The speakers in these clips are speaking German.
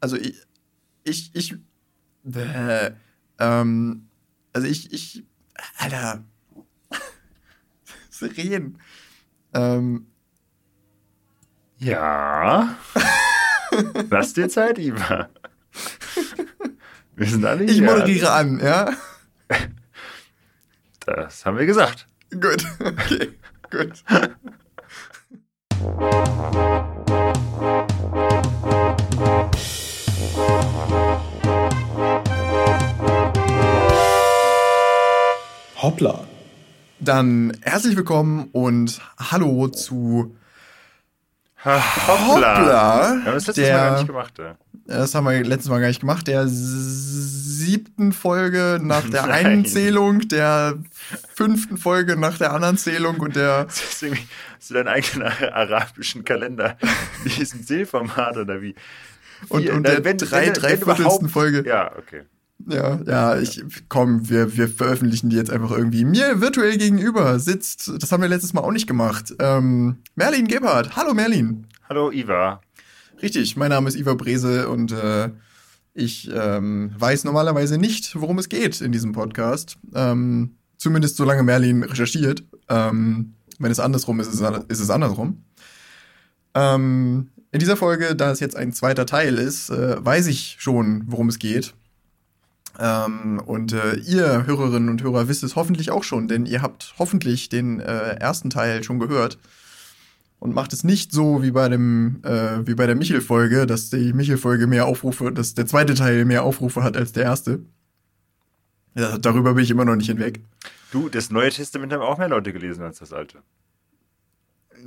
also ich, ich, ich, äh, ähm, also ich, ich, Alter, Sirenen. Ähm, ja. Lass dir Zeit, Iva. Wir sind alle hier. Ich moderiere an, ja? Das haben wir gesagt. Gut, okay, gut. Hoppla. Dann herzlich willkommen und hallo zu Hoppla. Hoppla. Wir haben das letztes der, Mal gar nicht gemacht, ja. Das haben wir letztes Mal gar nicht gemacht. Der siebten Folge nach der Nein. einen Zählung, der fünften Folge nach der anderen Zählung und der. Deswegen hast du deinen eigenen arabischen Kalender in diesem Zählformat oder wie? Und, und der wenn, drei, wenn, dreiviertelsten Folge. Ja, okay. Ja, ja, ich komm, wir, wir veröffentlichen die jetzt einfach irgendwie. Mir virtuell gegenüber sitzt, das haben wir letztes Mal auch nicht gemacht, ähm, Merlin Gebhardt. Hallo Merlin. Hallo Iva. Richtig, mein Name ist Iva Brese und äh, ich ähm, weiß normalerweise nicht, worum es geht in diesem Podcast. Ähm, zumindest solange Merlin recherchiert. Ähm, wenn es andersrum ist, ist es, ist es andersrum. Ähm, in dieser Folge, da es jetzt ein zweiter Teil ist, äh, weiß ich schon, worum es geht. Ähm, und äh, ihr Hörerinnen und Hörer wisst es hoffentlich auch schon, denn ihr habt hoffentlich den äh, ersten Teil schon gehört und macht es nicht so wie bei dem äh, wie bei der Michel-Folge, dass die Michel-Folge mehr Aufrufe, dass der zweite Teil mehr Aufrufe hat als der erste. Ja, darüber bin ich immer noch nicht hinweg. Du, das Neue Testament haben auch mehr Leute gelesen als das Alte.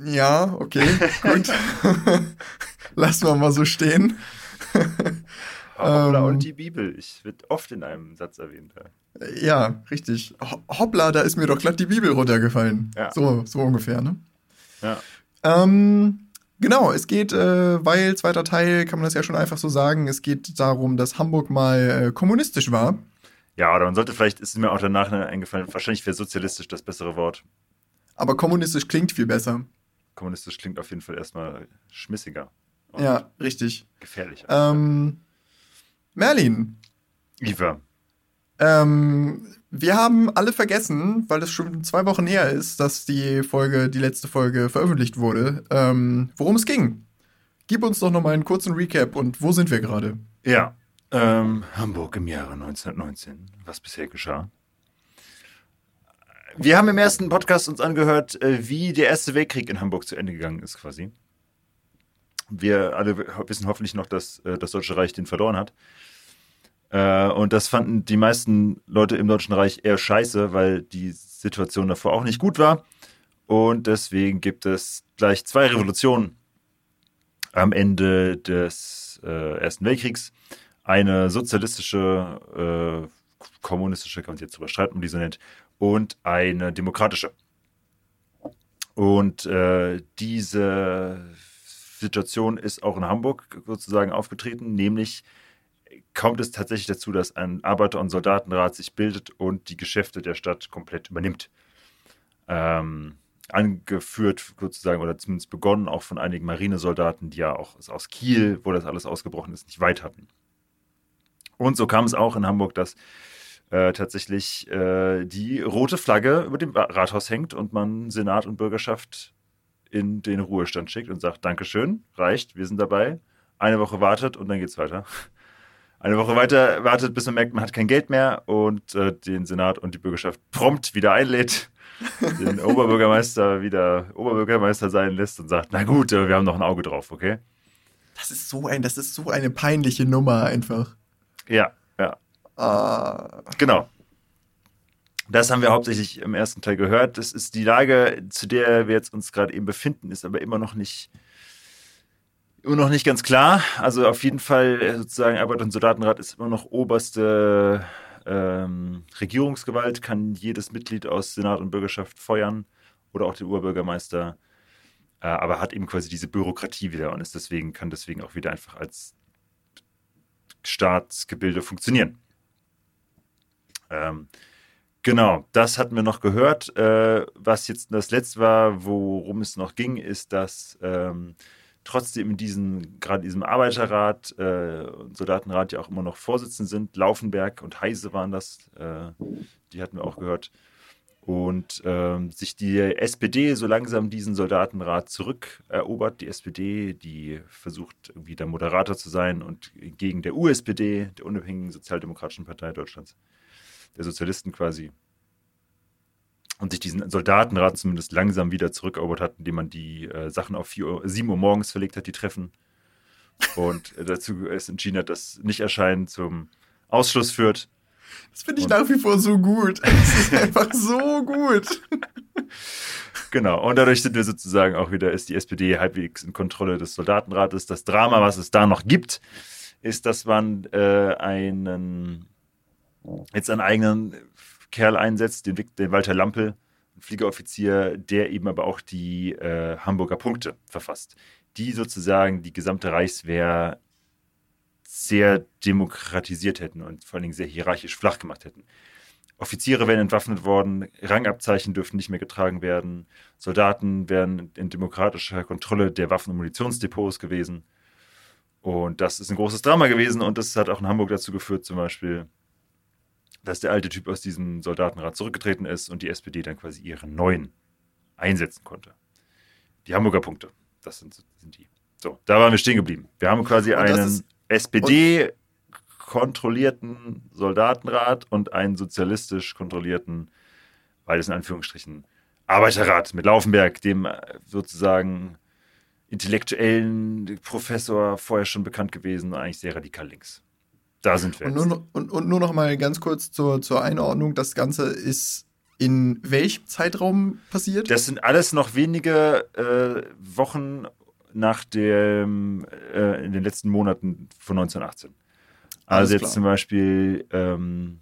Ja, okay, gut. Lassen wir mal so stehen. Hoppla ähm, und die Bibel. Ich wird oft in einem Satz erwähnt. Ja, ja richtig. Hoppla, da ist mir doch glatt die Bibel runtergefallen. Ja. So, so ungefähr, ne? Ja. Ähm, genau, es geht, äh, weil zweiter Teil, kann man das ja schon einfach so sagen, es geht darum, dass Hamburg mal äh, kommunistisch war. Ja, oder man sollte vielleicht, ist mir auch danach eingefallen, wahrscheinlich wäre sozialistisch das bessere Wort. Aber kommunistisch klingt viel besser. Kommunistisch klingt auf jeden Fall erstmal schmissiger. Ja, richtig. Gefährlicher. Ähm, Merlin. Iva. Ähm, wir haben alle vergessen, weil es schon zwei Wochen her ist, dass die Folge, die letzte Folge veröffentlicht wurde, ähm, worum es ging. Gib uns doch noch mal einen kurzen Recap und wo sind wir gerade? Ja, ähm, Hamburg im Jahre 1919. Was bisher geschah? Wir haben im ersten Podcast uns angehört, äh, wie der Erste Weltkrieg in Hamburg zu Ende gegangen ist, quasi. Wir alle wissen hoffentlich noch, dass äh, das Deutsche Reich den verloren hat. Äh, und das fanden die meisten Leute im Deutschen Reich eher scheiße, weil die Situation davor auch nicht gut war. Und deswegen gibt es gleich zwei Revolutionen am Ende des äh, Ersten Weltkriegs. Eine sozialistische, äh, kommunistische, kann man sich jetzt drüber streiten, um die so nennt, und eine demokratische. Und äh, diese Situation ist auch in Hamburg sozusagen aufgetreten, nämlich kommt es tatsächlich dazu, dass ein Arbeiter- und Soldatenrat sich bildet und die Geschäfte der Stadt komplett übernimmt. Ähm, angeführt sozusagen oder zumindest begonnen auch von einigen Marinesoldaten, die ja auch aus Kiel, wo das alles ausgebrochen ist, nicht weit hatten. Und so kam es auch in Hamburg, dass äh, tatsächlich äh, die rote Flagge über dem Rathaus hängt und man Senat und Bürgerschaft in den Ruhestand schickt und sagt, Dankeschön, reicht, wir sind dabei. Eine Woche wartet und dann geht's weiter eine Woche weiter wartet, bis man merkt, man hat kein Geld mehr und äh, den Senat und die Bürgerschaft prompt wieder einlädt, den Oberbürgermeister wieder Oberbürgermeister sein lässt und sagt, na gut, äh, wir haben noch ein Auge drauf, okay? Das ist so ein, das ist so eine peinliche Nummer einfach. Ja, ja. Ah. Genau. Das haben wir hauptsächlich im ersten Teil gehört. Das ist die Lage, zu der wir jetzt uns gerade eben befinden, ist aber immer noch nicht immer noch nicht ganz klar. Also auf jeden Fall äh, sozusagen Arbeit- und Soldatenrat ist immer noch oberste ähm, Regierungsgewalt, kann jedes Mitglied aus Senat und Bürgerschaft feuern oder auch den Oberbürgermeister, äh, aber hat eben quasi diese Bürokratie wieder und ist deswegen, kann deswegen auch wieder einfach als Staatsgebilde funktionieren. Ähm, genau, das hatten wir noch gehört. Äh, was jetzt das letzte war, worum es noch ging, ist, dass ähm, trotzdem in diesem, gerade diesem Arbeiterrat äh, und Soldatenrat ja auch immer noch Vorsitzende sind. Laufenberg und Heise waren das, äh, die hatten wir auch gehört. Und ähm, sich die SPD so langsam diesen Soldatenrat zurückerobert. Die SPD, die versucht irgendwie der Moderator zu sein und gegen der USPD, der Unabhängigen Sozialdemokratischen Partei Deutschlands, der Sozialisten quasi, und sich diesen Soldatenrat zumindest langsam wieder zurückerobert hat, indem man die äh, Sachen auf 4 Uhr, 7 Uhr morgens verlegt hat, die Treffen. Und äh, dazu es entschieden hat, dass Nicht-Erscheinen zum Ausschluss führt. Das finde ich und, nach wie vor so gut. Das ist einfach so gut. Genau, und dadurch sind wir sozusagen auch wieder, ist die SPD halbwegs in Kontrolle des Soldatenrates. Das Drama, was es da noch gibt, ist, dass man äh, einen, jetzt einen eigenen Kerl einsetzt, den, den Walter Lampel, ein Fliegeroffizier, der eben aber auch die äh, Hamburger Punkte verfasst, die sozusagen die gesamte Reichswehr sehr demokratisiert hätten und vor allen Dingen sehr hierarchisch flach gemacht hätten. Offiziere wären entwaffnet worden, Rangabzeichen dürften nicht mehr getragen werden, Soldaten wären in demokratischer Kontrolle der Waffen- und Munitionsdepots gewesen. Und das ist ein großes Drama gewesen und das hat auch in Hamburg dazu geführt, zum Beispiel, dass der alte Typ aus diesem Soldatenrat zurückgetreten ist und die SPD dann quasi ihren neuen einsetzen konnte. Die Hamburger Punkte, das sind, sind die. So, da waren wir stehen geblieben. Wir haben quasi einen SPD-kontrollierten Soldatenrat und einen sozialistisch kontrollierten, beides in Anführungsstrichen, Arbeiterrat mit Laufenberg, dem äh, sozusagen intellektuellen Professor vorher schon bekannt gewesen, eigentlich sehr radikal links. Da sind wir. Und nur, und, und nur noch mal ganz kurz zur, zur Einordnung: Das Ganze ist in welchem Zeitraum passiert? Das sind alles noch wenige äh, Wochen nach dem, äh, in den letzten Monaten von 1918. Also jetzt zum Beispiel ähm,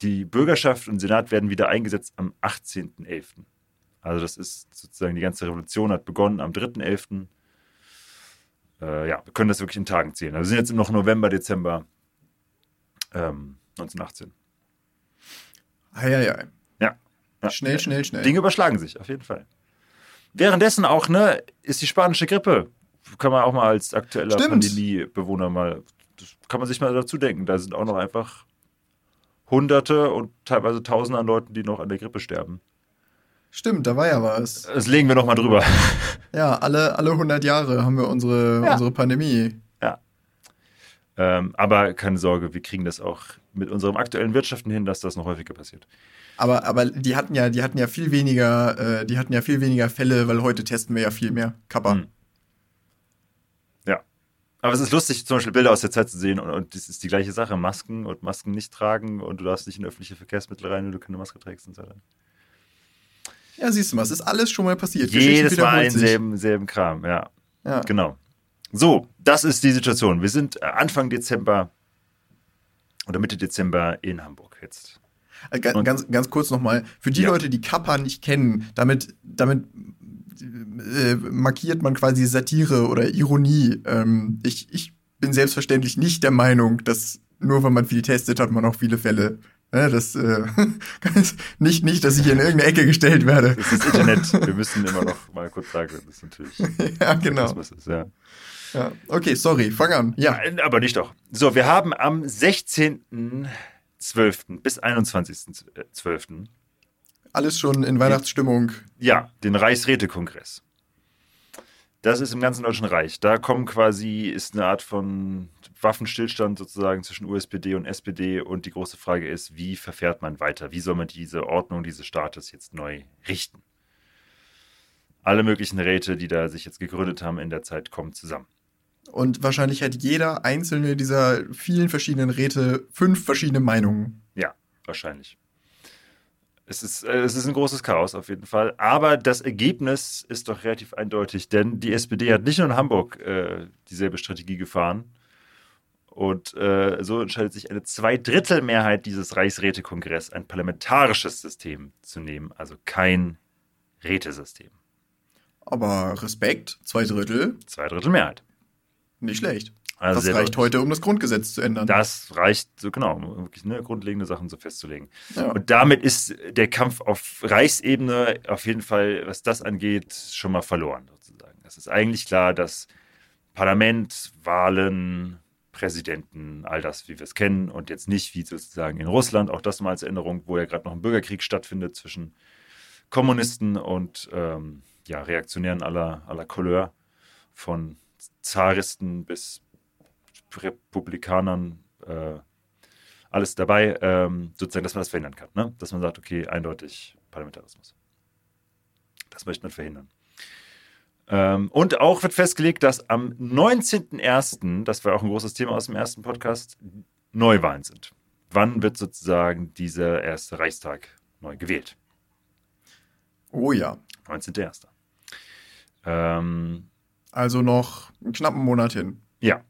die Bürgerschaft und Senat werden wieder eingesetzt am 18.11. Also das ist sozusagen die ganze Revolution hat begonnen am 3.11. Äh, ja, wir können das wirklich in Tagen zählen. Also wir sind jetzt noch November, Dezember ähm, 1918. Eieiei. Ja. ja. Schnell, schnell, schnell. Dinge überschlagen sich, auf jeden Fall. Währenddessen auch, ne, ist die spanische Grippe. Kann man auch mal als aktueller Pandemiebewohner mal, kann man sich mal dazu denken. Da sind auch noch einfach Hunderte und teilweise Tausende an Leuten, die noch an der Grippe sterben. Stimmt, da war ja was. Das legen wir noch mal drüber. Ja, alle, alle 100 Jahre haben wir unsere, ja. unsere Pandemie. Ähm, aber keine Sorge, wir kriegen das auch mit unserem aktuellen Wirtschaften hin, dass das noch häufiger passiert. Aber, aber die hatten ja, die hatten ja viel weniger, äh, die hatten ja viel weniger Fälle, weil heute testen wir ja viel mehr. Kappa. Hm. Ja. Aber es ist lustig, zum Beispiel Bilder aus der Zeit zu sehen und, und das ist die gleiche Sache. Masken und Masken nicht tragen und du darfst nicht in öffentliche Verkehrsmittel rein, wenn du keine Maske trägst und so weiter. Ja, siehst du mal, es ist alles schon mal passiert. Jedes Mal in selben, selben Kram, ja. ja. Genau. So, das ist die Situation. Wir sind äh, Anfang Dezember oder Mitte Dezember in Hamburg jetzt. Äh, ganz, ganz, ganz kurz nochmal, für die ja. Leute, die Kappa nicht kennen, damit, damit äh, markiert man quasi Satire oder Ironie. Ähm, ich, ich bin selbstverständlich nicht der Meinung, dass nur weil man viel testet, hat man auch viele Fälle. Ja, das äh, nicht, nicht, dass ich hier in irgendeine Ecke gestellt werde. Das ist Internet. Wir müssen immer noch mal kurz sagen, das ist natürlich. ja, genau. Ist, ja. Ja, okay, sorry, fang an. Ja. Aber nicht doch. So, wir haben am 16.12. bis 21.12. Alles schon in Weihnachtsstimmung. Ja, den Reichsrätekongress. Das ist im ganzen Deutschen Reich. Da kommen quasi, ist eine Art von Waffenstillstand sozusagen zwischen USPD und SPD. Und die große Frage ist, wie verfährt man weiter? Wie soll man diese Ordnung dieses Staates jetzt neu richten? Alle möglichen Räte, die da sich jetzt gegründet haben in der Zeit, kommen zusammen. Und wahrscheinlich hat jeder einzelne dieser vielen verschiedenen Räte fünf verschiedene Meinungen. Ja, wahrscheinlich. Es ist, äh, es ist ein großes Chaos auf jeden Fall. Aber das Ergebnis ist doch relativ eindeutig, denn die SPD hat nicht nur in Hamburg äh, dieselbe Strategie gefahren. Und äh, so entscheidet sich eine Zweidrittelmehrheit dieses Reichsrätekongress, ein parlamentarisches System zu nehmen, also kein Rätesystem. Aber Respekt, zwei Drittel. Zwei Drittel Mehrheit. Nicht schlecht. Also das reicht heute, um das Grundgesetz zu ändern. Das reicht, so genau, um wirklich ne, grundlegende Sachen so festzulegen. Ja. Und damit ist der Kampf auf Reichsebene auf jeden Fall, was das angeht, schon mal verloren, sozusagen. Es ist eigentlich klar, dass Parlament, Wahlen, Präsidenten, all das, wie wir es kennen und jetzt nicht wie sozusagen in Russland, auch das mal als Erinnerung, wo ja gerade noch ein Bürgerkrieg stattfindet zwischen Kommunisten und ähm, ja, Reaktionären aller, aller Couleur, von Zaristen bis Republikanern, äh, alles dabei, ähm, sozusagen, dass man das verhindern kann. Ne? Dass man sagt, okay, eindeutig Parlamentarismus. Das möchte man verhindern. Ähm, und auch wird festgelegt, dass am 19.01., das war auch ein großes Thema aus dem ersten Podcast, Neuwahlen sind. Wann wird sozusagen dieser erste Reichstag neu gewählt? Oh ja. 19.01. Ähm, also noch einen knappen Monat hin. Ja.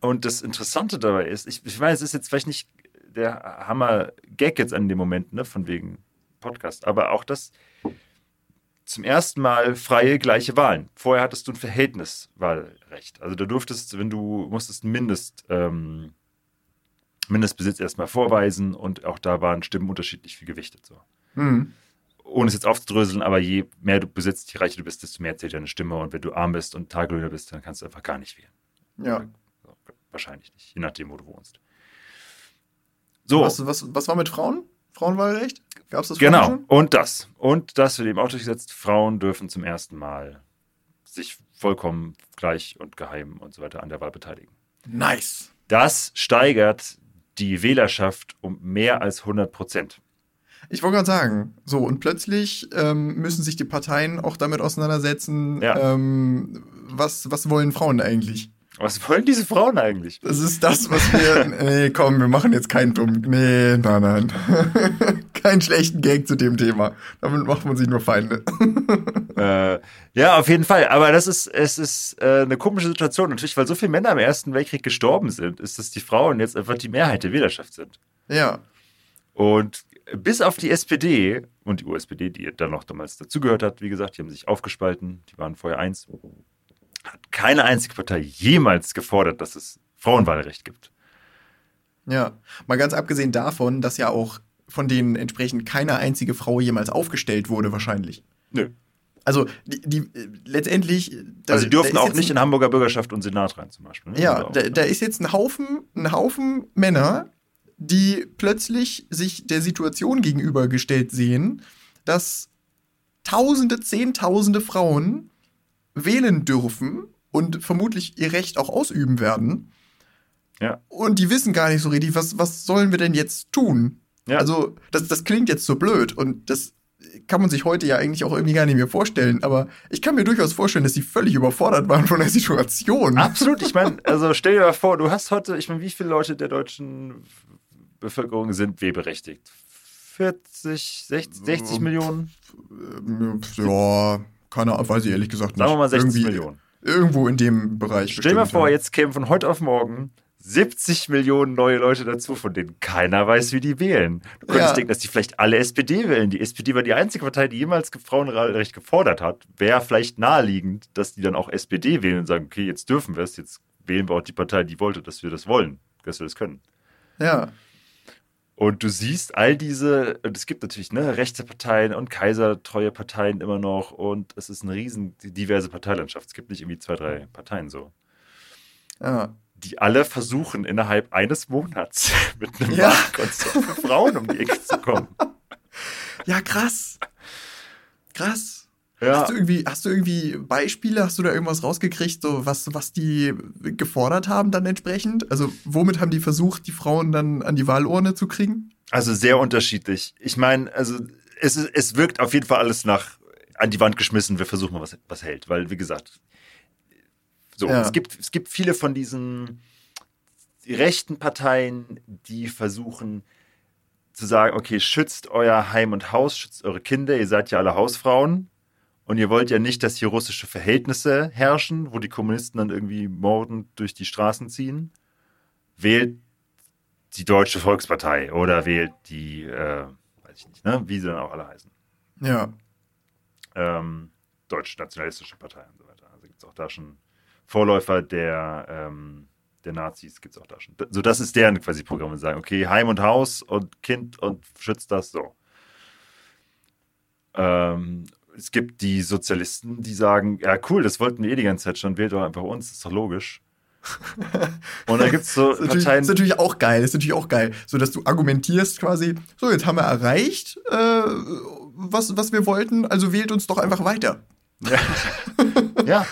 Und das Interessante dabei ist, ich, ich weiß, es ist jetzt vielleicht nicht der Hammer-Gag jetzt an dem Moment, ne, von wegen Podcast, aber auch das zum ersten Mal freie, gleiche Wahlen. Vorher hattest du ein Verhältniswahlrecht. Also da durftest, wenn du musstest Mindest, ähm, Mindestbesitz erstmal vorweisen und auch da waren Stimmen unterschiedlich viel gewichtet. So. Mhm. Ohne es jetzt aufzudröseln, aber je mehr du besitzt, je reicher du bist, desto mehr zählt deine Stimme. Und wenn du arm bist und Tagelöhner bist, dann kannst du einfach gar nicht wählen. Ja. Wahrscheinlich nicht, je nachdem, wo du wohnst. So. Was, was, was war mit Frauen? Frauenwahlrecht? Gab es das Genau. schon? Und das. Und das wird eben auch durchgesetzt. Frauen dürfen zum ersten Mal sich vollkommen gleich und geheim und so weiter an der Wahl beteiligen. Nice. Das steigert die Wählerschaft um mehr als 100 Prozent. Ich wollte gerade sagen, so und plötzlich ähm, müssen sich die Parteien auch damit auseinandersetzen, Ja. ähm, was, was wollen Frauen eigentlich? Was wollen diese Frauen eigentlich? Das ist das, was wir. nee, komm, wir machen jetzt keinen dummen. Nee, nein, nein. Keinen schlechten Gag zu dem Thema. Damit macht man sich nur Feinde. äh, ja, auf jeden Fall. Aber das ist, es ist äh, eine komische Situation. Natürlich, weil so viele Männer im Ersten Weltkrieg gestorben sind, ist, dass die Frauen jetzt einfach die Mehrheit der Wählerschaft sind. ja. Und bis auf die SPD und die USPD, die dann noch damals dazugehört hat, wie gesagt, die haben sich aufgespalten, die waren vorher eins, hat keine einzige Partei jemals gefordert, dass es Frauenwahlrecht gibt. Ja. Mal ganz abgesehen davon, dass ja auch von denen entsprechend keine einzige Frau jemals aufgestellt wurde, wahrscheinlich. Nö. Also, die, die äh, letztendlich. da- Also sie durften auch nicht in Hamburger Bürgerschaft und Senat rein zum Beispiel. ne? Ja, auch, da, da ist jetzt ein Haufen, ein Haufen Männer, die plötzlich sich der Situation gegenübergestellt sehen, dass Tausende, Zehntausende Frauen wählen dürfen und vermutlich ihr Recht auch ausüben werden. Ja. Und die wissen gar nicht so richtig, was, was sollen wir denn jetzt tun? Ja. Also, das, das klingt jetzt so blöd und das kann man sich heute ja eigentlich auch irgendwie gar nicht mehr vorstellen, aber ich kann mir durchaus vorstellen, dass sie völlig überfordert waren von der Situation. Absolut, ich meine, also stell dir mal vor, du hast heute, ich meine, wie viele Leute der deutschen Bevölkerung sind wählberechtigt? 40, 60, 60 Millionen? Ja, keine Ahnung, weiß ich ehrlich gesagt nicht. Sagen wir mal 60 Irgendwie Millionen. Irgendwo in dem Bereich. Stell dir mal vor, ja. jetzt kämen von heute auf morgen 70 Millionen neue Leute dazu, von denen keiner weiß, wie die wählen. Du könntest Ja. denken, dass die vielleicht alle SPD wählen. Die SPD war die einzige Partei, die jemals Frauenrecht gefordert hat. Wäre vielleicht naheliegend, dass die dann auch SPD wählen und sagen, okay, jetzt dürfen wir es, jetzt wählen wir auch die Partei, die wollte, dass wir das wollen, dass wir das können. Ja, Und du siehst all diese, und es gibt natürlich ne, rechte Parteien und kaisertreue Parteien immer noch und es ist eine riesen diverse Parteilandschaft. Es gibt nicht irgendwie zwei, drei Parteien so. ja. Die alle versuchen innerhalb eines Monats mit einem Ja. Wahlkonzept für Frauen um die Ecke zu kommen. Ja, krass. Krass. Ja, Hast du irgendwie, hast du irgendwie Beispiele, hast du da irgendwas rausgekriegt, so was, was die gefordert haben dann entsprechend? Also womit haben die versucht, die Frauen dann an die Wahlurne zu kriegen? also sehr unterschiedlich. Ich meine, also es, es wirkt auf jeden Fall alles nach an die Wand geschmissen, wir versuchen mal, was, was hält. Weil, wie gesagt, so, Ja. es, gibt, es gibt viele von diesen rechten Parteien, die versuchen zu sagen, okay, schützt euer Heim und Haus, schützt eure Kinder, ihr seid ja alle Hausfrauen. Und ihr wollt ja nicht, dass hier russische Verhältnisse herrschen, wo die Kommunisten dann irgendwie mordend durch die Straßen ziehen. Wählt die Deutsche Volkspartei oder wählt die, äh, weiß ich nicht, ne, wie sie dann auch alle heißen, Ja. ähm, deutsch-nationalistische Partei und so weiter. Also gibt es auch da schon Vorläufer der, ähm, der Nazis, gibt es auch da schon. So, das ist deren quasi Programm, und sagen, okay, Heim und Haus und Kind und schützt das so. Ähm, es gibt die Sozialisten, die sagen, ja cool, das wollten wir eh die ganze Zeit schon, wählt doch einfach uns, das ist doch logisch. Und da gibt es so Das ist, natürlich, Parteien, ist natürlich auch geil, ist natürlich auch geil, so dass du argumentierst quasi, so jetzt haben wir erreicht, äh, was, was wir wollten, also wählt uns doch einfach weiter. ja,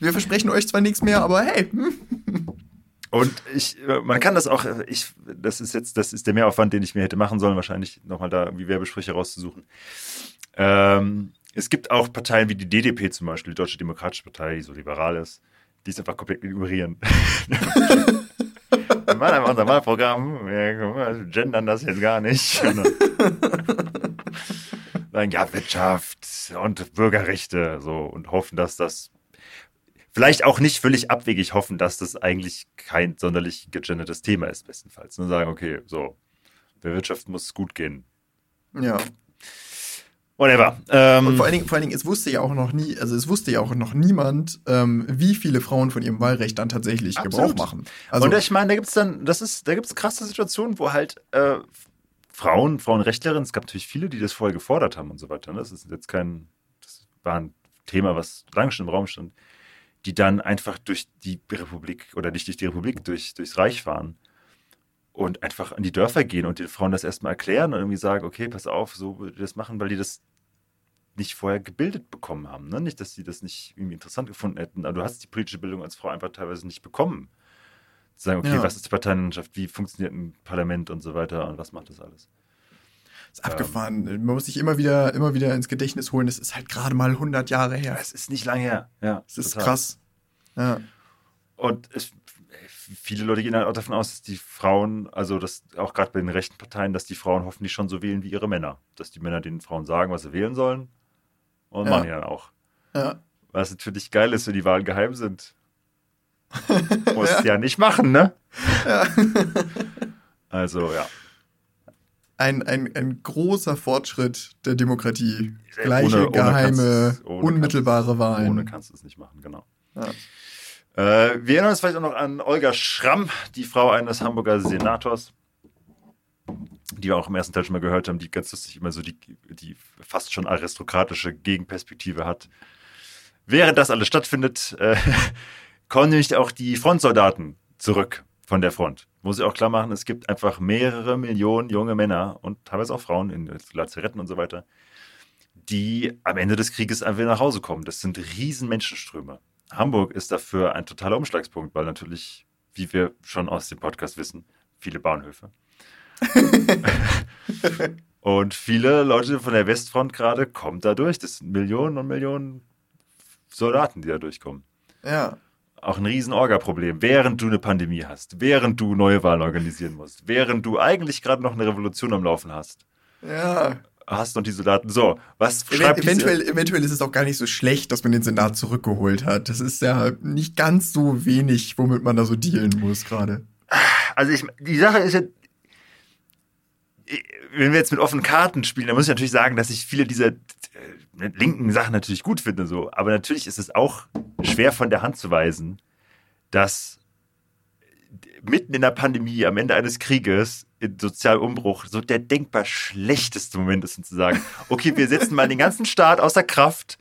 Wir versprechen euch zwar nichts mehr, aber hey, Und ich, äh, man kann das auch, ich, das ist jetzt, das ist der Mehraufwand, den ich mir hätte machen sollen, wahrscheinlich nochmal da irgendwie Werbesprüche rauszusuchen. Ähm, es gibt auch Parteien wie die DDP zum Beispiel, die Deutsche Demokratische Partei, die so liberal ist, die es einfach komplett ignorieren. Wir machen einfach unser Wahlprogramm, wir gendern das jetzt gar nicht. Sagen, ja, Wirtschaft und Bürgerrechte, so, und hoffen, dass das vielleicht auch nicht völlig abwegig hoffen, dass das eigentlich kein sonderlich gegendertes Thema ist, bestenfalls. Nur sagen, okay, so, der Wirtschaft muss gut gehen. ja. Whatever. Ähm, Und vor allen, Dingen, vor allen Dingen, es wusste ja auch noch nie, also es wusste ja auch noch niemand, ähm, wie viele Frauen von ihrem Wahlrecht dann tatsächlich Absolut. Gebrauch machen. Also, und ich meine, da gibt es dann, das ist, da gibt es krasse Situationen, wo halt äh, Frauen, Frauenrechtlerinnen, es gab natürlich viele, die das vorher gefordert haben und so weiter. Ne? Das ist jetzt kein, das war ein Thema, was lange schon im Raum stand, die dann einfach durch die Republik oder nicht durch die Republik, durch, durchs Reich fahren und einfach an die Dörfer gehen und den Frauen das erstmal erklären und irgendwie sagen, okay, pass auf, so würde das machen, weil die das nicht vorher gebildet bekommen haben. Ne? Nicht, dass sie das nicht irgendwie interessant gefunden hätten, aber du hast die politische Bildung als Frau einfach teilweise nicht bekommen. Zu sagen, okay, Ja. was ist die Parteienlandschaft, wie funktioniert ein Parlament und so weiter und was macht das alles? ist abgefahren. Man muss sich immer wieder, immer wieder ins Gedächtnis holen. Es ist halt gerade mal 100 Jahre her. Es ist nicht lange her. Ja, Es ist total. krass. Ja. Und es, viele Leute gehen halt auch davon aus, dass die Frauen, also dass auch gerade bei den rechten Parteien, dass die Frauen hoffentlich schon so wählen wie ihre Männer. Dass die Männer den Frauen sagen, was sie wählen sollen und Ja. machen die dann auch. ja. Was natürlich geil ist, wenn die Wahlen geheim sind. Musst ja. nicht machen, ne? Also, ja. Ein, ein, ein großer Fortschritt der Demokratie. Gleiche, Ohne- ohne geheime, ohne unmittelbare Wahlen. Ohne kannst du es nicht machen, genau. Ja. Äh, wir erinnern uns vielleicht auch noch an Olga Schramm, die Frau eines Hamburger Senators, die wir auch im ersten Teil schon mal gehört haben, die ganz lustig immer so die, die fast schon aristokratische Gegenperspektive hat. Während das alles stattfindet, äh, kommen nämlich auch die Frontsoldaten zurück von der Front. Muss ich auch klar machen, es gibt einfach mehrere Millionen junge Männer und teilweise auch Frauen in Lazaretten und so weiter, die am Ende des Krieges einfach nach Hause kommen. Das sind riesen Menschenströme. Hamburg ist dafür ein totaler Umschlagspunkt, weil natürlich, wie wir schon aus dem Podcast wissen, viele Bahnhöfe. und viele Leute von der Westfront gerade kommen da durch. Das sind Millionen und Millionen Soldaten, die da durchkommen. ja. Auch ein riesen Orga-Problem, während du eine Pandemie hast, während du neue Wahlen organisieren musst, während du eigentlich gerade noch eine Revolution am Laufen hast. Ja. Hast noch die Soldaten. So, was Event schreibt diese- eventuell, eventuell ist es auch gar nicht so schlecht, dass man den Senat zurückgeholt hat. Das ist ja nicht ganz so wenig, womit man da so dealen muss gerade. Also ich, die Sache ist ja, wenn wir jetzt mit offenen Karten spielen, dann muss ich natürlich sagen, dass ich viele dieser äh, linken Sachen natürlich gut finde, so. Aber natürlich ist es auch schwer von der Hand zu weisen, dass mitten in der Pandemie, am Ende eines Krieges, in Sozialumbruch, so der denkbar schlechteste Moment ist, um zu sagen, okay, wir setzen mal den ganzen Staat außer Kraft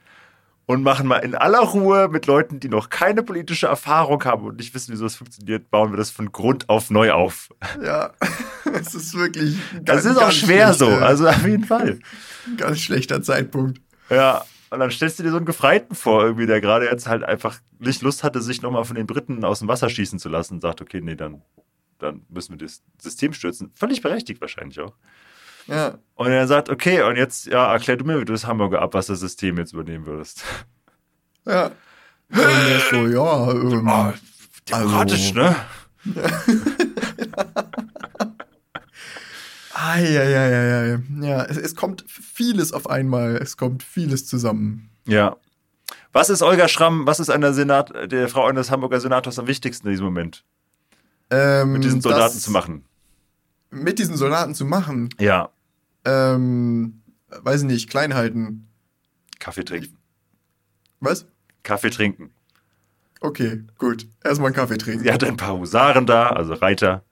und machen mal in aller Ruhe mit Leuten, die noch keine politische Erfahrung haben und nicht wissen, wie sowas funktioniert, bauen wir das von Grund auf neu auf. Ja, es ist wirklich. ein Das ganz- ist auch ganz schwer so, also auf jeden Fall. ganz schlechter Zeitpunkt. Ja, und dann stellst du dir so einen Gefreiten vor, irgendwie, der gerade jetzt halt einfach nicht Lust hatte, sich nochmal von den Briten aus dem Wasser schießen zu lassen und sagt, okay, nee, dann, dann müssen wir das System stürzen. Völlig berechtigt wahrscheinlich auch. Ja. Und er sagt, okay, und jetzt, ja, erklär du mir, wie du das Hamburger Abwassersystem jetzt übernehmen würdest. Ja. Und er ist so, ja, ähm, Oh, demokratisch, Also- ne? Eieieiei. Ja, es, es kommt vieles auf einmal. Es kommt vieles zusammen. Ja. Was ist Olga Schramm, was ist einer Senat, der Frau eines Hamburger Senators am wichtigsten in diesem Moment, Ähm, mit diesen Soldaten zu machen? Mit diesen Soldaten zu machen. Ja. Ähm, weiß ich nicht, klein halten. Kaffee trinken. Was? Kaffee trinken. Okay, gut. Erstmal einen Kaffee trinken. Sie hat ein paar Husaren da, also Reiter.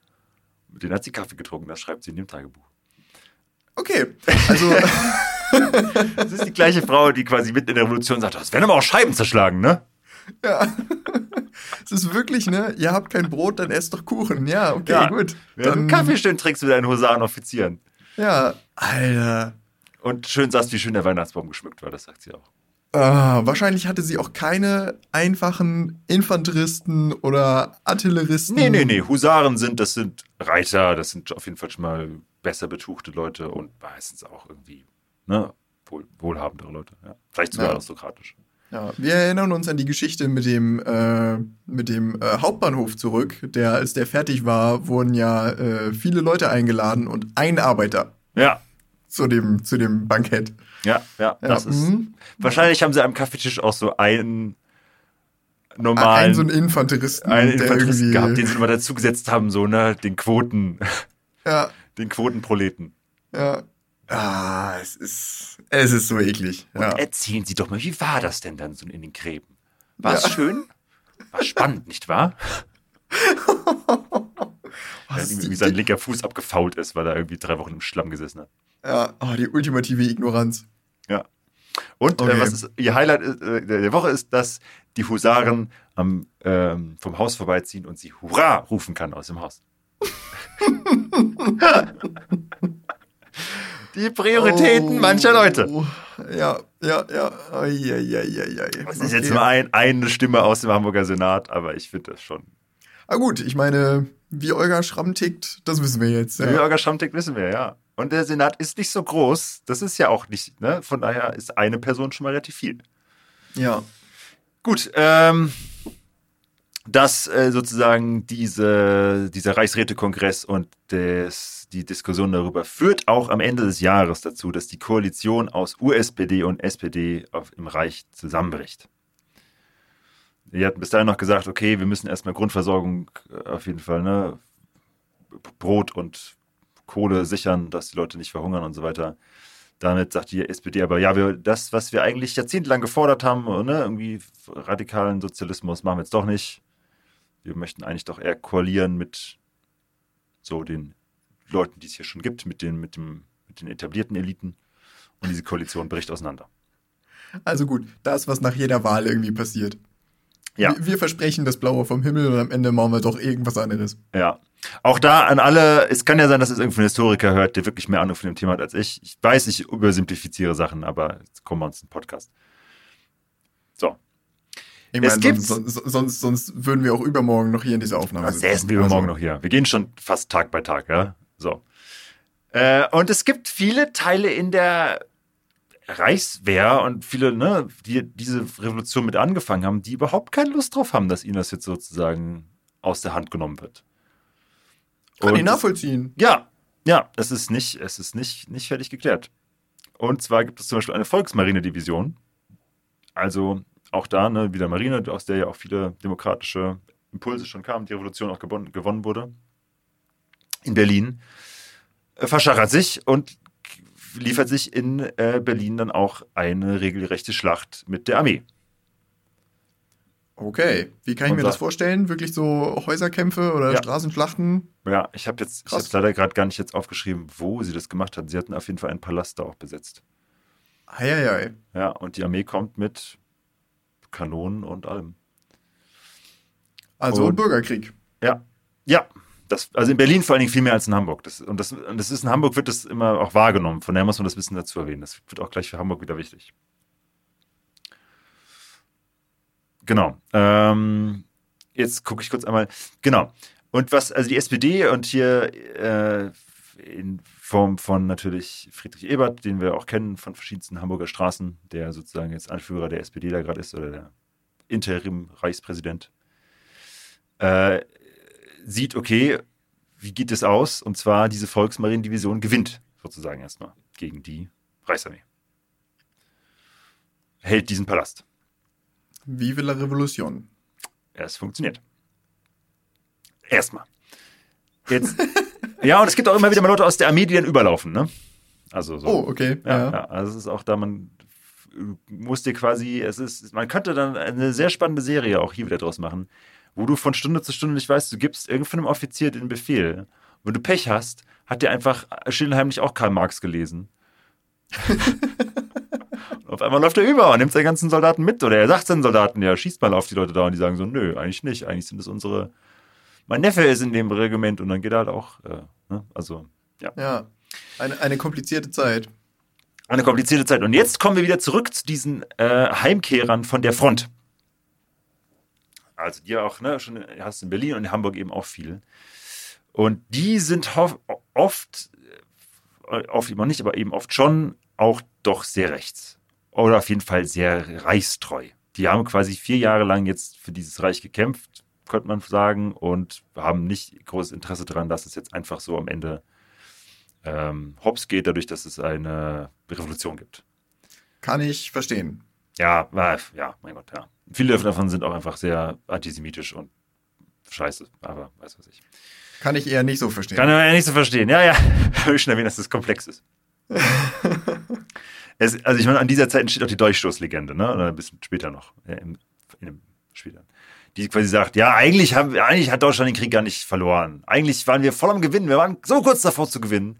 Mit denen hat sie Kaffee getrunken, das schreibt sie in dem Tagebuch. Okay, also Das ist die gleiche Frau, die quasi mitten in der Revolution sagt, das werden aber auch Scheiben zerschlagen, ne? Ja. Es ist wirklich, ne? Ihr habt kein Brot, dann esst doch Kuchen. Ja, okay, Ja. gut. Wenn du Dann, Kaffee schön trinkst mit deinen Husarenoffizieren. Ja, Alter. Und schön sagst, wie schön der Weihnachtsbaum geschmückt war, das sagt sie auch. Ah, wahrscheinlich hatte sie auch keine einfachen Infanteristen oder Artilleristen. Nee, nee, nee. Husaren sind, das sind Reiter, das sind auf jeden Fall schon mal besser betuchte Leute und meistens auch irgendwie, ne, wohl, wohlhabendere Leute. Ja. Vielleicht sogar Ja. aristokratisch. Ja, wir erinnern uns an die Geschichte mit dem, äh, mit dem äh, Hauptbahnhof zurück. Der, als der fertig war, wurden ja äh, viele Leute eingeladen und ein Arbeiter Ja, zu dem, zu dem Bankett. ja, ja. Ja, Das ist, mhm. wahrscheinlich haben sie am Kaffeetisch auch so einen Ein normalen so einen Infanteristen, einen Infanteristen gehabt, den sie immer dazugesetzt haben, so, ne, den Quoten, ja, den Quotenproleten. ja. Ah, es ist, es ist so eklig. Und Ja. erzählen Sie doch mal, wie war das denn dann so in den Gräben? War es Ja. schön? War spannend, nicht wahr? Was ist irgendwie sein linker Fuß abgefault ist, weil er irgendwie drei Wochen im Schlamm gesessen hat. Ja, oh, die ultimative Ignoranz. Ja. Und äh, Okay. was ist, ihr Highlight äh, der der Woche ist, dass die Husaren am, ähm, vom Haus vorbeiziehen und sie Hurra rufen kann aus dem Haus. die Prioritäten Oh. mancher Leute. Ja, ja, ja. Ai, ai, ai, ai. Das ist jetzt nur ein, eine Stimme aus dem Hamburger Senat, aber ich finde das schon. Ah gut, ich meine, wie Olga Schramm tickt, das wissen wir jetzt. Ja. Ja. Jürgen Schamtik wissen wir, ja. Und der Senat ist nicht so groß. Das ist ja auch nicht, ne? Von daher ist eine Person schon mal relativ viel. ja. Gut, ähm, dass äh, sozusagen diese, dieser Reichsrätekongress und des, die Diskussion darüber führt auch am Ende des Jahres dazu, dass die Koalition aus USPD und SPD auf, im Reich zusammenbricht. Die hatten bis dahin noch gesagt, okay, wir müssen erstmal Grundversorgung äh, auf jeden Fall, ne, Brot und Kohle sichern, dass die Leute nicht verhungern und so weiter. Damit sagt die SPD aber, ja, wir, das, was wir eigentlich jahrzehntelang gefordert haben, ne, irgendwie radikalen Sozialismus, machen wir jetzt doch nicht. Wir möchten eigentlich doch eher koalieren mit so den Leuten, die es hier schon gibt, mit den, mit dem, mit den etablierten Eliten. Und diese Koalition bricht auseinander. Also gut, das, was nach jeder Wahl irgendwie passiert. Ja. Wir, wir versprechen das Blaue vom Himmel und am Ende machen wir doch irgendwas anderes. Ja. Auch da an alle, es kann ja sein, dass es irgendein Historiker hört, der wirklich mehr Ahnung von dem Thema hat als ich. Ich weiß, ich übersimplifiziere Sachen, aber jetzt kommen wir uns einen Podcast. So. Ich Es meine, gibt's- sonst, sonst, sonst, sonst würden wir auch übermorgen noch hier in dieser Aufnahme Was säßen wir Also, morgen noch hier? Wir gehen schon fast Tag bei Tag, ja? So. Äh, und es gibt viele Teile in der Reichswehr und viele, ne, die diese Revolution mit angefangen haben, die überhaupt keine Lust drauf haben, dass ihnen das jetzt sozusagen aus der Hand genommen wird. Kann Und ich nachvollziehen. ja, ja, es ist nicht, es ist nicht, nicht fertig geklärt. Und zwar gibt es zum Beispiel eine Volksmarinedivision. Also auch da, ne, wieder Marine, aus der ja auch viele demokratische Impulse schon kamen, die Revolution auch gewonnen, gewonnen wurde. In Berlin. Äh, verschachert sich und liefert sich in äh, Berlin dann auch eine regelrechte Schlacht mit der Armee. Okay. Wie kann ich Und mir das vorstellen? Wirklich so Häuserkämpfe oder Ja. Straßenschlachten? Ja, ich habe jetzt, ich habe leider gerade gar nicht jetzt aufgeschrieben, wo sie das gemacht hat. Sie hatten auf jeden Fall einen Palast da auch besetzt. Eieiei. Ja, und die Armee kommt mit Kanonen und allem. Also Und- Bürgerkrieg. Ja, ja. Das, also in Berlin vor allen Dingen viel mehr als in Hamburg. Das, und, das, und das ist in Hamburg wird das immer auch wahrgenommen. Von daher muss man das Wissen dazu erwähnen. Das wird auch gleich für Hamburg wieder wichtig. Genau. Ähm, jetzt gucke ich kurz einmal. Genau. Und was, also die SPD und hier äh, in Form von natürlich Friedrich Ebert, den wir auch kennen von verschiedensten Hamburger Straßen, der sozusagen jetzt Anführer der SPD da gerade ist oder der Interim-Reichspräsident, äh, sieht, okay, wie geht es aus? Und zwar diese Volksmarinedivision gewinnt sozusagen erstmal gegen die Reichsarmee. Hält diesen Palast. Vive la Revolution. Es funktioniert. Erstmal. Jetzt. ja, und es gibt auch immer wieder mal Leute aus der Armee, die dann überlaufen, ne? Also so. Oh, okay. Ja, Ja. ja. also es ist auch da, man muss dir quasi, es ist, man könnte dann eine sehr spannende Serie auch hier wieder draus machen, wo du von Stunde zu Stunde nicht weißt, du gibst irgendeinem Offizier den Befehl. Wenn du Pech hast, hat der einfach still und heimlich auch Karl Marx gelesen auf einmal läuft er über und nimmt seine ganzen Soldaten mit. Oder er sagt seinen Soldaten, ja, schießt mal auf die Leute da und die sagen so, nö, eigentlich nicht. Eigentlich sind es unsere. Mein Neffe ist in dem Regiment und dann geht er halt auch. Äh, ne? Also, ja. Ja. Eine, eine komplizierte Zeit. Eine komplizierte Zeit. Und jetzt kommen wir wieder zurück zu diesen äh, Heimkehrern von der Front. Also die auch, ne, schon hast in Berlin und in Hamburg eben auch viel. Und die sind oft, äh, oft immer nicht, aber eben oft schon auch doch sehr rechts. Oder auf jeden Fall sehr reichstreu. Die haben quasi vier Jahre lang jetzt für dieses Reich gekämpft, könnte man sagen, und haben nicht großes Interesse daran, dass es jetzt einfach so am Ende ähm, hops geht, dadurch, dass es eine Revolution gibt. Kann ich verstehen. Ja, äh, ja, mein Gott, ja. Viele davon sind auch einfach sehr antisemitisch und scheiße, aber weiß was ich. Kann ich eher nicht so verstehen. Kann ich eher nicht so verstehen. Ja, ja. Habe ich schon erwähnt, dass das komplex ist. es, also ich meine, an dieser Zeit entsteht auch die Dolchstoßlegende, ne? Oder ein bisschen später noch. Ja, im, in dem, später. Die quasi sagt, ja, eigentlich, haben, eigentlich hat Deutschland den Krieg gar nicht verloren. Eigentlich waren wir voll am Gewinnen. Wir waren so kurz davor zu gewinnen,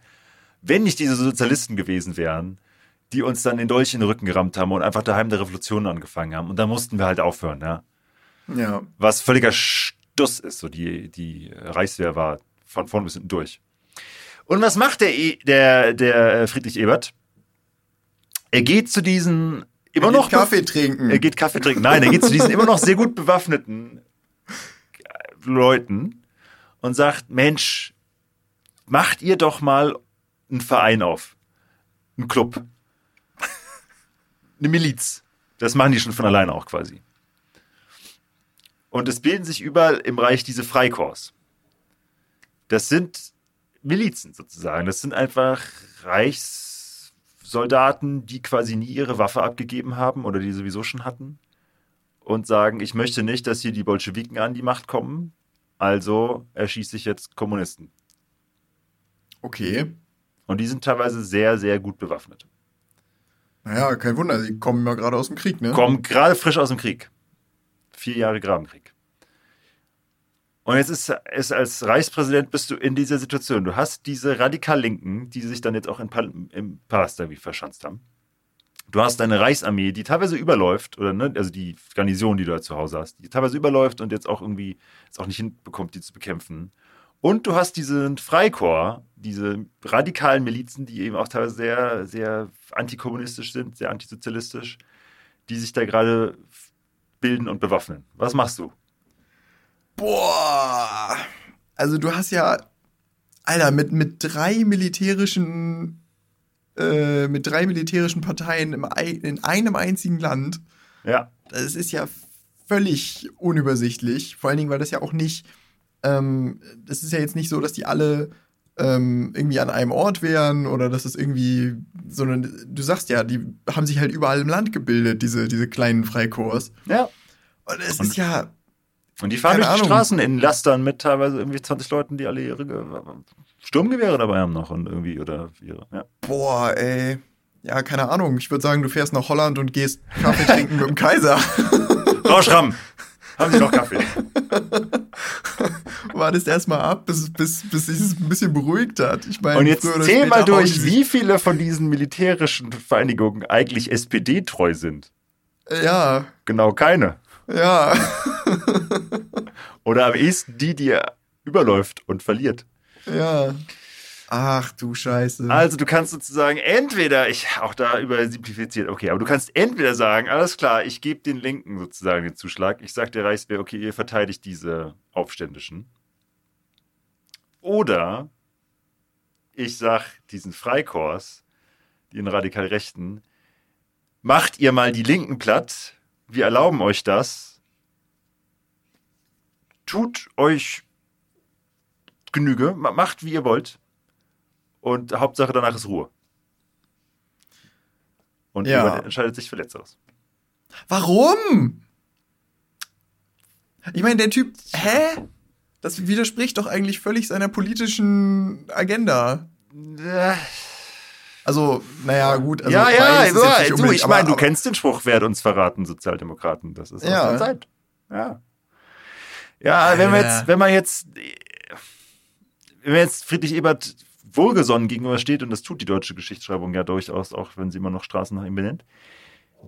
wenn nicht diese Sozialisten gewesen wären, die uns dann den Dolch in den Rücken gerammt haben und einfach daheim der Revolution angefangen haben. Und dann mussten wir halt aufhören, ja. Ja. Was völliger Stuss ist, so die, die Reichswehr war von vorn bis hinten durch. Und was macht der, e, der, der äh, Friedrich Ebert? Er geht zu diesen immer er noch Kaffee trinken. Er geht Kaffee trinken. Nein, er geht zu diesen immer noch sehr gut bewaffneten Leuten und sagt: Mensch, macht ihr doch mal einen Verein auf, einen Club, eine Miliz. Das machen die schon von alleine auch quasi. Und es bilden sich überall im Reich diese Freikorps. Das sind Milizen sozusagen. Das sind einfach Reichssoldaten, die quasi nie ihre Waffe abgegeben haben oder die sowieso schon hatten und sagen, ich möchte nicht, dass hier die Bolschewiken an die Macht kommen, also erschieße ich jetzt Kommunisten. Okay. Und die sind teilweise sehr, sehr gut bewaffnet. Naja, kein Wunder, sie kommen ja gerade aus dem Krieg, ne? Kommen gerade frisch aus dem Krieg. Vier Jahre Grabenkrieg. Und jetzt ist es als Reichspräsident bist du in dieser Situation. Du hast diese radikal Linken, die sich dann jetzt auch in Pal im Palast irgendwie verschanzt haben. Du hast deine Reichsarmee, die teilweise überläuft, oder ne, also die Garnison, die du da zu Hause hast, die teilweise überläuft und jetzt auch irgendwie jetzt auch nicht hinbekommt, die zu bekämpfen. Und du hast diesen Freikorps, diese radikalen Milizen, die eben auch teilweise sehr, sehr antikommunistisch sind, sehr antisozialistisch, die sich da gerade bilden und bewaffnen. Was machst du? Boah. Also du hast ja, Alter, mit, mit drei militärischen, äh, mit drei militärischen Parteien im, in einem einzigen Land. Ja. Das ist ja völlig unübersichtlich. Vor allen Dingen, weil das ja auch nicht, ähm, das ist ja jetzt nicht so, dass die alle ähm, irgendwie an einem Ort wären oder dass es irgendwie, sondern du sagst ja, die haben sich halt überall im Land gebildet, diese, diese kleinen Freikorps. Ja. Und es ist ja, und die fahren durch die Ahnung. Straßen in Lastern mit teilweise irgendwie 20 Leuten, die alle ihre Ge- Sturmgewehre dabei haben noch und irgendwie oder ihre, ja. Boah, ey. Ja, keine Ahnung. Ich würde sagen, du fährst nach Holland und gehst Kaffee trinken mit dem Kaiser. Frau Schramm, haben Sie noch Kaffee? Wartest erstmal ab, bis, bis, bis sich es ein bisschen beruhigt hat. Ich meine, Und jetzt zähl mal durch, wie viele von diesen militärischen Vereinigungen eigentlich SPD-treu sind. Ja, Genau keine. ja. Oder am ehesten die, die überläuft und verliert. ja. Ach du Scheiße. Also du kannst sozusagen entweder, ich auch da übersimplifiziert, okay, aber du kannst entweder sagen, alles klar, ich gebe den Linken sozusagen den Zuschlag, ich sage der Reichswehr, okay, ihr verteidigt diese Aufständischen. Oder ich sag diesen Freikorps, den radikal Rechten, macht ihr mal die Linken platt, wir erlauben euch das, tut euch Genüge, ma- macht wie ihr wollt und Hauptsache danach ist Ruhe. Und Ja. jemand entscheidet sich für Letzteres. Warum? Ich meine, der Typ, hä? Das widerspricht doch eigentlich völlig seiner politischen Agenda. Also, naja, gut. Also ja, ja, ja du, ich meine, du kennst den Spruch, wer hat uns verraten, Sozialdemokraten. Das ist aus Ja. der Zeit. Ja. Ja, wenn wir jetzt, wenn man jetzt, wenn wir jetzt Friedrich Ebert wohlgesonnen gegenübersteht, und das tut die deutsche Geschichtsschreibung ja durchaus, auch wenn sie immer noch Straßen nach ihm benennt,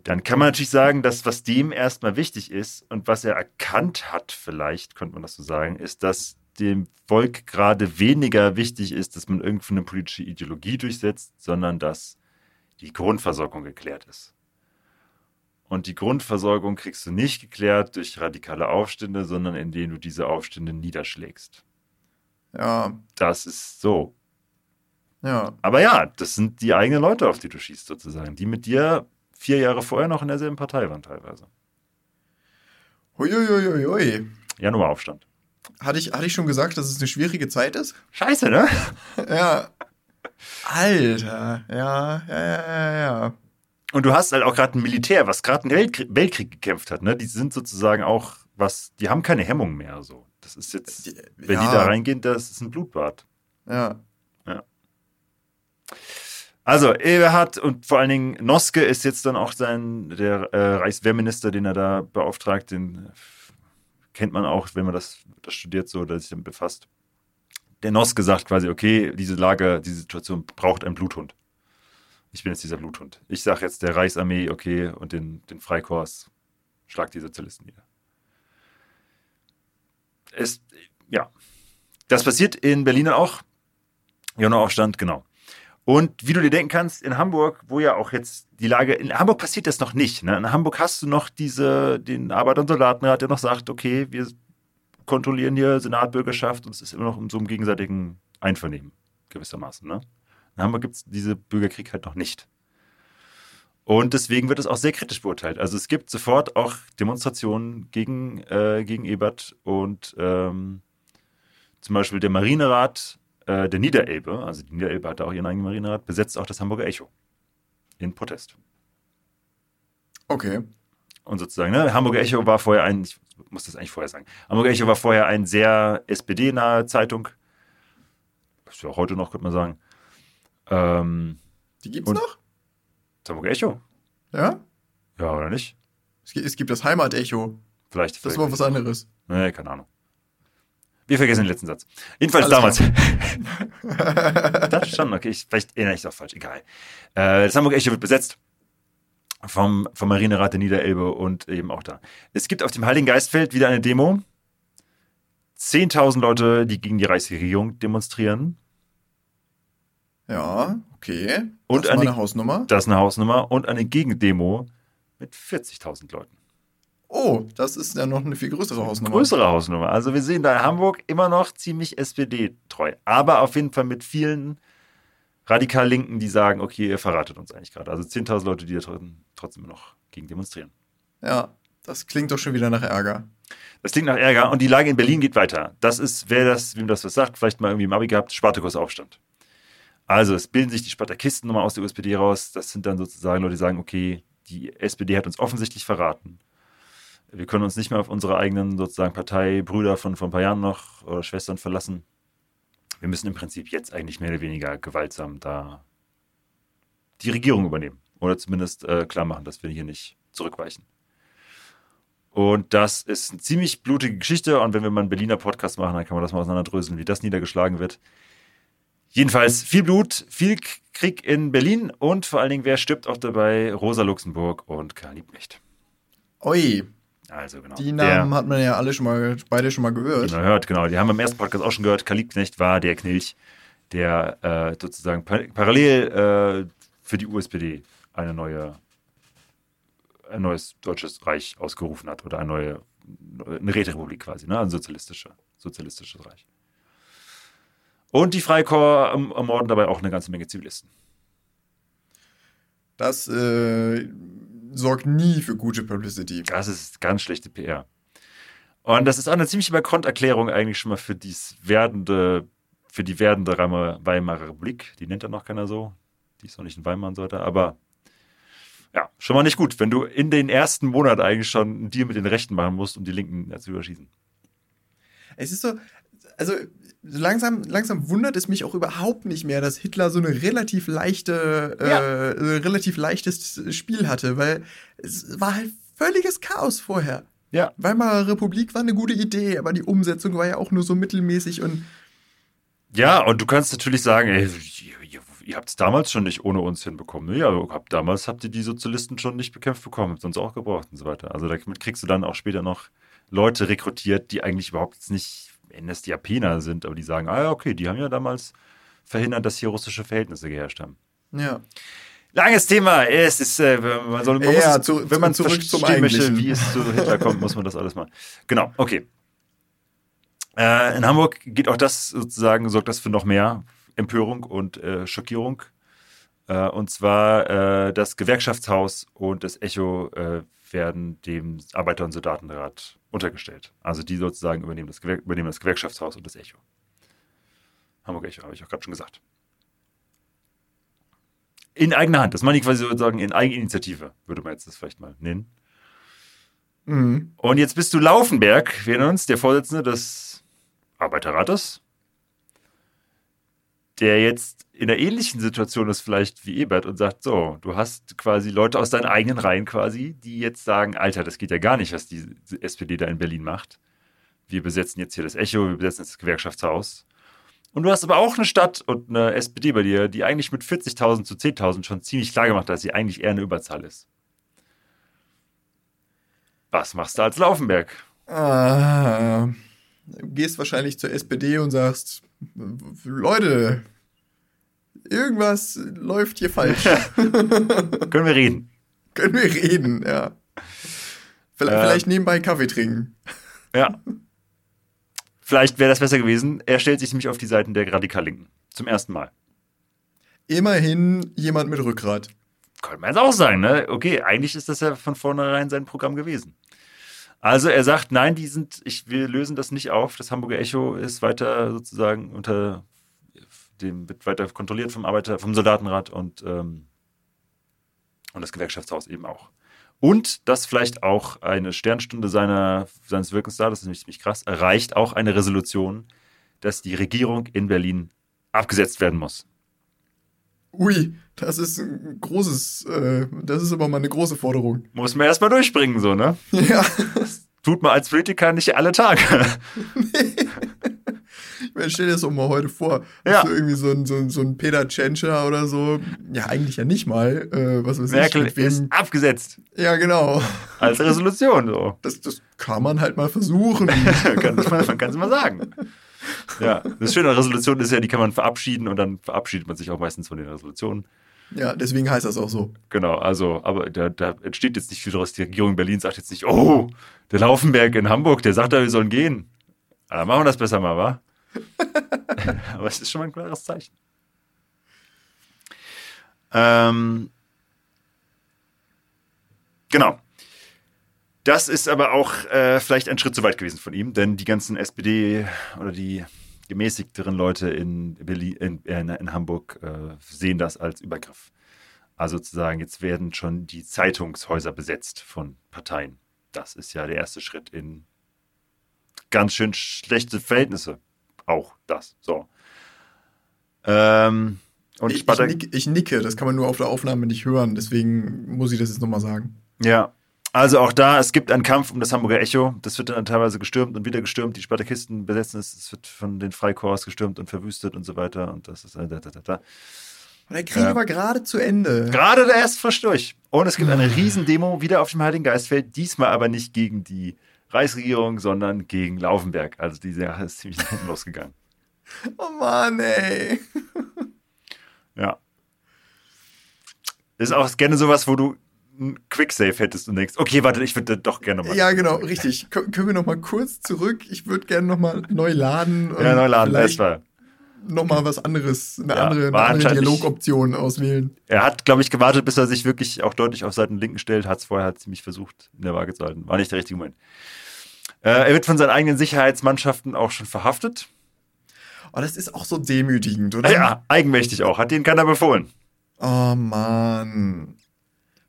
dann kann man natürlich sagen, dass was dem erstmal wichtig ist und was er erkannt hat, vielleicht könnte man das so sagen, ist, dass dem Volk gerade weniger wichtig ist, dass man irgendeine politische Ideologie durchsetzt, sondern dass die Grundversorgung geklärt ist. Und die Grundversorgung kriegst du nicht geklärt durch radikale Aufstände, sondern indem du diese Aufstände niederschlägst. Ja. Das ist so. Ja. Aber ja, das sind die eigenen Leute, auf die du schießt, sozusagen, die mit dir vier Jahre vorher noch in derselben Partei waren, teilweise. Huiuiuiui. Januaraufstand. Hatte ich, hatte ich schon gesagt, dass es eine schwierige Zeit ist? Scheiße, ne? ja. Alter. Ja, ja, ja, ja, ja. Und du hast halt auch gerade ein Militär, was gerade einen Weltkrieg, Weltkrieg gekämpft hat, ne? Die sind sozusagen auch was, die haben keine Hemmung mehr so. Das ist jetzt, Die- wenn ja. die da reingehen, das ist ein Blutbad. Ja. Also, Eberhard und vor allen Dingen Noske ist jetzt dann auch sein, der äh, Reichswehrminister, den er da beauftragt, den kennt man auch, wenn man das, das studiert, so, der sich damit befasst. Der Noske sagt quasi, okay, diese Lage, diese Situation braucht einen Bluthund. Ich bin jetzt dieser Bluthund. Ich sage jetzt der Reichsarmee, okay, und den, den Freikorps, schlag die Sozialisten nieder. Es, ja. Das passiert in Berlin auch. Januaraufstand, genau. Und wie du dir denken kannst, in Hamburg, wo ja auch jetzt die Lage, in Hamburg passiert das noch nicht. Ne? In Hamburg hast du noch diese, den Arbeiter- und Soldatenrat, der noch sagt, okay, wir kontrollieren hier Senatbürgerschaft und es ist immer noch in so einem gegenseitigen Einvernehmen, gewissermaßen. Ne? In Hamburg gibt es diese Bürgerkrieg halt noch nicht. Und deswegen wird es auch sehr kritisch beurteilt. Also es gibt sofort auch Demonstrationen gegen, äh, gegen Ebert und ähm, zum Beispiel der Marinerat äh, der Niederelbe, also die Niederelbe hatte auch ihren eigenen Marinerat, besetzt auch das Hamburger Echo. In Protest. Okay. Und sozusagen, ne, Hamburger Echo war vorher ein, ich muss das eigentlich vorher sagen, Hamburger Echo war vorher ein sehr SPD-nahe Zeitung. Ist ja auch heute noch, könnte man sagen. Ähm, Die gibt's Und- noch? das Hamburger Echo? Ja? Ja, oder nicht? Es gibt, es gibt das Heimatecho. Vielleicht. Das vielleicht war was anderes. Nee, keine Ahnung. Wir vergessen den letzten Satz. Jedenfalls Alles damals. das schon, okay. Ich, vielleicht erinnere ich es auch falsch. Egal. Äh, das Hamburger Echo wird besetzt vom, vom Marinerat der Niederelbe und eben auch da. Es gibt auf dem Heiligen Geistfeld wieder eine Demo. 10.000 Leute, die gegen die Reichsregierung demonstrieren. Ja, okay. Und das war eine- eine Hausnummer. Das ist eine Hausnummer. Und eine Gegendemo mit 40.000 Leuten. Oh, das ist ja noch eine viel größere Hausnummer. Größere Hausnummer. Also wir sehen da in Hamburg immer noch ziemlich SPD-treu. Aber auf jeden Fall mit vielen radikal Linken, die sagen, okay, ihr verratet uns eigentlich gerade. Also 10.000 Leute, die da tr- trotzdem noch gegen demonstrieren. Ja, das klingt doch schon wieder nach Ärger. Das klingt nach Ärger und die Lage in Berlin geht weiter. Das ist, wer das, wem das was sagt, vielleicht mal irgendwie im Abi gehabt, Spartakusaufstand. Also es bilden sich die Spartakisten nochmal aus der USPD raus. Das sind dann sozusagen Leute, die sagen, okay, die SPD hat uns offensichtlich verraten. Wir können uns nicht mehr auf unsere eigenen sozusagen Parteibrüder von vor ein paar Jahren noch oder Schwestern verlassen. Wir müssen im Prinzip jetzt eigentlich mehr oder weniger gewaltsam da die Regierung übernehmen. Oder zumindest äh, klar machen, dass wir hier nicht zurückweichen. Und das ist eine ziemlich blutige Geschichte. Und wenn wir mal einen Berliner Podcast machen, dann kann man das mal auseinanderdröseln, wie das niedergeschlagen wird. Jedenfalls viel Blut, viel Krieg in Berlin und vor allen Dingen, wer stirbt auch dabei? Rosa Luxemburg und Karl Liebknecht. Ui, Also genau. die Der- Namen hat man ja alle schon mal, beide schon mal gehört. die man hört, genau. Die haben wir im ersten Podcast auch schon gehört. Karl Liebknecht war der Knilch, der äh, sozusagen par parallel äh, für die USPD eine neue, ein neues deutsches Reich ausgerufen hat oder eine neue eine Räterepublik quasi, ne? ein sozialistischer, sozialistisches Reich. Und die Freikorps erm- ermorden dabei auch eine ganze Menge Zivilisten. Das äh, sorgt nie für gute Publicity. Das ist ganz schlechte PR. Und das ist auch eine ziemliche Bankrotterklärung eigentlich schon mal für dies werdende, für die werdende Weimarer Republik. Die nennt er noch keiner so. Die ist noch nicht in Weimar und so weiter. Aber ja, schon mal nicht gut, wenn du in den ersten Monat eigentlich schon einen Deal mit den Rechten machen musst, um die Linken ja, zu überschießen. Es ist so, also langsam, langsam wundert es mich auch überhaupt nicht mehr, dass Hitler so eine relativ leichte, Ja. äh, äh, relativ leichtes Spiel hatte, weil es war halt völliges Chaos vorher. Ja. Weimarer Republik war eine gute Idee, aber die Umsetzung war ja auch nur so mittelmäßig und Ja, und du kannst natürlich sagen, ey, ihr, habt es damals schon nicht ohne uns hinbekommen. Ja, habt, damals habt ihr die Sozialisten schon nicht bekämpft bekommen, habt uns auch gebraucht und so weiter. Also damit kriegst du dann auch später noch Leute rekrutiert, die eigentlich überhaupt nicht NSDAPler sind, aber die sagen, ah ja, okay, die haben ja damals verhindert, dass hier russische Verhältnisse geherrscht haben. Ja. Langes Thema. Es ist, äh, man soll, man Ja, muss, zu- wenn man zurück zum Eigentlichen. wie es zu Hitler kommt, muss man das alles mal. Genau, okay. Äh, in Hamburg geht auch das sozusagen, sorgt das für noch mehr Empörung und äh, Schockierung. Äh, und zwar äh, das Gewerkschaftshaus und das Echo äh, werden dem Arbeiter- und Soldatenrat untergestellt. Also die sozusagen übernehmen das, Gewer übernehmen das Gewerkschaftshaus und das Echo. Hamburg Echo, habe ich auch gerade schon gesagt. In eigener Hand. Das meine ich quasi sozusagen in Eigeninitiative, würde man jetzt das vielleicht mal nennen. Mhm. Und jetzt bist du Laufenberg, wir uns, der Vorsitzende des Arbeiterrates, der jetzt in einer ähnlichen Situation ist vielleicht wie Ebert und sagt, so, du hast quasi Leute aus deinen eigenen Reihen quasi, die jetzt sagen, Alter, das geht ja gar nicht, was die SPD da in Berlin macht. Wir besetzen jetzt hier das Echo, wir besetzen jetzt das Gewerkschaftshaus. Und du hast aber auch eine Stadt und eine SPD bei dir, die eigentlich mit 40.000 zu 10.000 schon ziemlich klar gemacht hat, dass sie eigentlich eher eine Überzahl ist. Was machst du als Laufenberg? Du gehst wahrscheinlich zur SPD und sagst, Leute, irgendwas läuft hier falsch. Können wir reden? Können wir reden, ja. Vielleicht, Äh. vielleicht nebenbei Kaffee trinken. Ja. Vielleicht wäre das besser gewesen. Er stellt sich nämlich auf die Seiten der Radikal-Linken. Zum ersten Mal. Immerhin jemand mit Rückgrat. Könnte man jetzt auch sagen, ne? Okay, eigentlich ist das ja von vornherein sein Programm gewesen. Also er sagt, nein, die sind, ich, wir lösen das nicht auf. Das Hamburger Echo ist weiter sozusagen unter dem, wird weiter kontrolliert vom Arbeiter, vom Soldatenrat und, ähm, und das Gewerkschaftshaus eben auch. Und das vielleicht auch eine Sternstunde seiner, seines Wirkens da, das ist nämlich ziemlich krass, erreicht auch eine Resolution, dass die Regierung in Berlin abgesetzt werden muss. Ui, das ist ein großes, äh, das ist aber mal eine große Forderung. Muss man erstmal durchbringen, so, ne? Ja, Tut man als Politiker nicht alle Tage. ich meine, stell dir das doch mal heute vor. Ja. So irgendwie so ein, so ein, so ein Peter Tschentscher oder so. Ja, eigentlich ja nicht mal. Äh, was weiß Merkel ich, ist abgesetzt. Ja, genau. Als Resolution, so. Das, das kann man halt mal versuchen. das man kann es mal sagen. Ja, das Schöne an Resolutionen ist ja, die kann man verabschieden und dann verabschiedet man sich auch meistens von den Resolutionen. ja, deswegen heißt das auch so. Genau, also, aber da, da entsteht jetzt nicht viel daraus. Die Regierung Berlin sagt jetzt nicht, oh, der Laufenberg in Hamburg, der sagt da, wir sollen gehen. Ah, Dann machen wir das besser mal, wa? aber es ist schon mal ein klares Zeichen. Ähm, genau. Das ist aber auch äh, vielleicht ein Schritt zu weit gewesen von ihm, denn die ganzen SPD oder die gemäßigteren Leute in, Berlin, in, in, in Hamburg äh, sehen das als Übergriff. Also sozusagen, jetzt werden schon die Zeitungshäuser besetzt von Parteien. Das ist ja der erste Schritt in ganz schön schlechte Verhältnisse. Auch das. So. Ähm, und Ich, ich, nick, ich nicke, das kann man nur auf der Aufnahme nicht hören, deswegen muss ich das jetzt nochmal sagen. Ja. Also auch da, es gibt einen Kampf um das Hamburger Echo. Das wird dann teilweise gestürmt und wieder gestürmt. Die Spartakisten besetzen es. Es wird von den Freikorps gestürmt und verwüstet und so weiter. Und das ist äh, da, da, da, da. Der Krieg Ja. war gerade zu Ende. Gerade der erst frisch durch. Und es gibt eine Riesendemo wieder auf dem Heiligen Geistfeld. Diesmal aber nicht gegen die Reichsregierung, sondern gegen Laufenberg. Also die Sache ist ziemlich nach hinten losgegangen. Oh Mann, ey. Ja. Ist auch gerne sowas, wo du ein Quicksave hättest und denkst, okay, warte, ich würde doch gerne nochmal. Ja, genau, richtig. Kö- können wir nochmal kurz zurück? Ich würde gerne nochmal neu laden. Ja, Neuladen, das vielleicht war. nochmal was anderes, eine Ja, andere, eine andere Dialogoption auswählen. Er hat, glaube ich, gewartet, bis er sich wirklich auch deutlich auf Seiten Linken stellt. Hat es vorher ziemlich versucht, in der Waage zu halten. War nicht der richtige Moment. Äh, er wird von seinen eigenen Sicherheitsmannschaften auch schon verhaftet. Oh, das ist auch so demütigend, oder? Ja, eigenmächtig auch. Hat denen keiner befohlen. Oh Mann.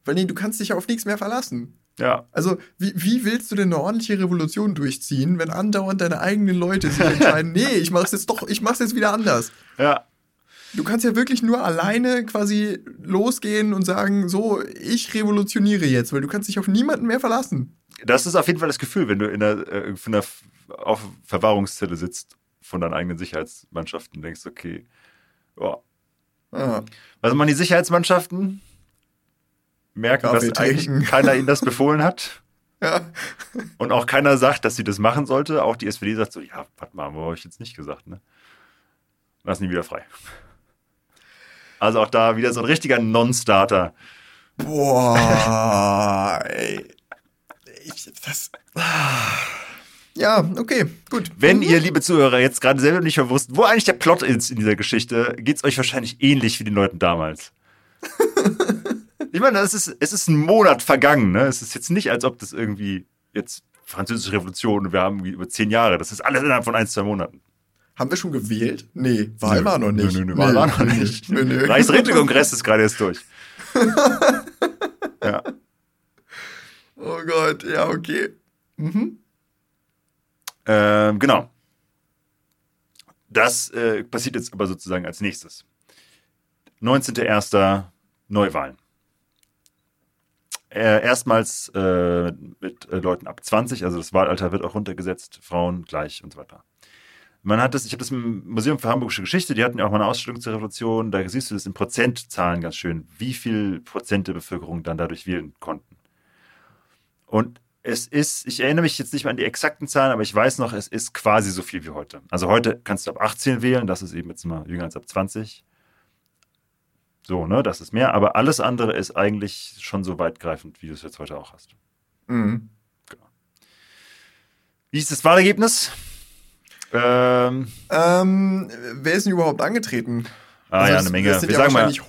Vor allem, du kannst dich ja auf nichts mehr verlassen. Ja. Also, wie, wie willst du denn eine ordentliche Revolution durchziehen, wenn andauernd deine eigenen Leute sich entscheiden, nee, ich mach's jetzt doch, ich mach's jetzt wieder anders. Ja. Du kannst ja wirklich nur alleine quasi losgehen und sagen, so, ich revolutioniere jetzt, weil du kannst dich auf niemanden mehr verlassen. Das ist auf jeden Fall das Gefühl, wenn du in einer, äh, in einer auf Verwahrungszelle sitzt. von deinen eigenen Sicherheitsmannschaften. denkst, okay, ja. Ja. Was machen die Sicherheitsmannschaften? Merken, Kaffee dass eigentlich keiner ihnen das befohlen hat. ja. Und auch keiner sagt, dass sie das machen sollte. Auch die SPD sagt so, ja, warte mal, haben wir euch jetzt nicht gesagt, ne? Lassen die wieder frei. Also auch da wieder so ein richtiger Non-Starter. Boah, ey. Ich, das. Ja, okay, gut. Wenn ihr, liebe Zuhörer, jetzt gerade selber nicht mehr wusst, wo eigentlich der Plot ist in dieser Geschichte, geht's euch wahrscheinlich ähnlich wie den Leuten damals. ich meine, es ist, es ist ein Monat vergangen, ne? Es ist jetzt nicht, als ob das irgendwie jetzt Französische Revolution und wir haben über zehn Jahre. Das ist alles innerhalb von ein, zwei Monaten. Haben wir schon gewählt? Nee, Wahl Nö, war noch nicht. Nö, nö, nö, Wahl war noch nö, nicht. Nö, nö. Reichsrätekongress ist gerade erst durch. ja. Oh Gott, ja, okay. Mhm. Ähm, genau. Das äh, passiert jetzt aber sozusagen als nächstes. 19.01. Neuwahlen. Äh, erstmals äh, mit äh, Leuten ab 20, also das Wahlalter wird auch runtergesetzt, Frauen gleich und so weiter. Man hat das, ich habe das im Museum für Hamburgische Geschichte, die hatten ja auch mal eine Ausstellung zur Revolution, da siehst du das in Prozentzahlen ganz schön, wie viel Prozent der Bevölkerung dann dadurch wählen konnten. Und es ist, ich erinnere mich jetzt nicht mehr an die exakten Zahlen, aber ich weiß noch, es ist quasi so viel wie heute. Also heute kannst du ab 18 wählen, das ist eben jetzt mal jünger als ab 20. So, ne, das ist mehr, aber alles andere ist eigentlich schon so weitgreifend, wie du es jetzt heute auch hast. Mhm. Wie ist das Wahlergebnis? Ähm, Ähm, wer ist denn überhaupt angetreten? ah Also ja, eine Menge. Es sind Wir ja sagen mal, wahrscheinlich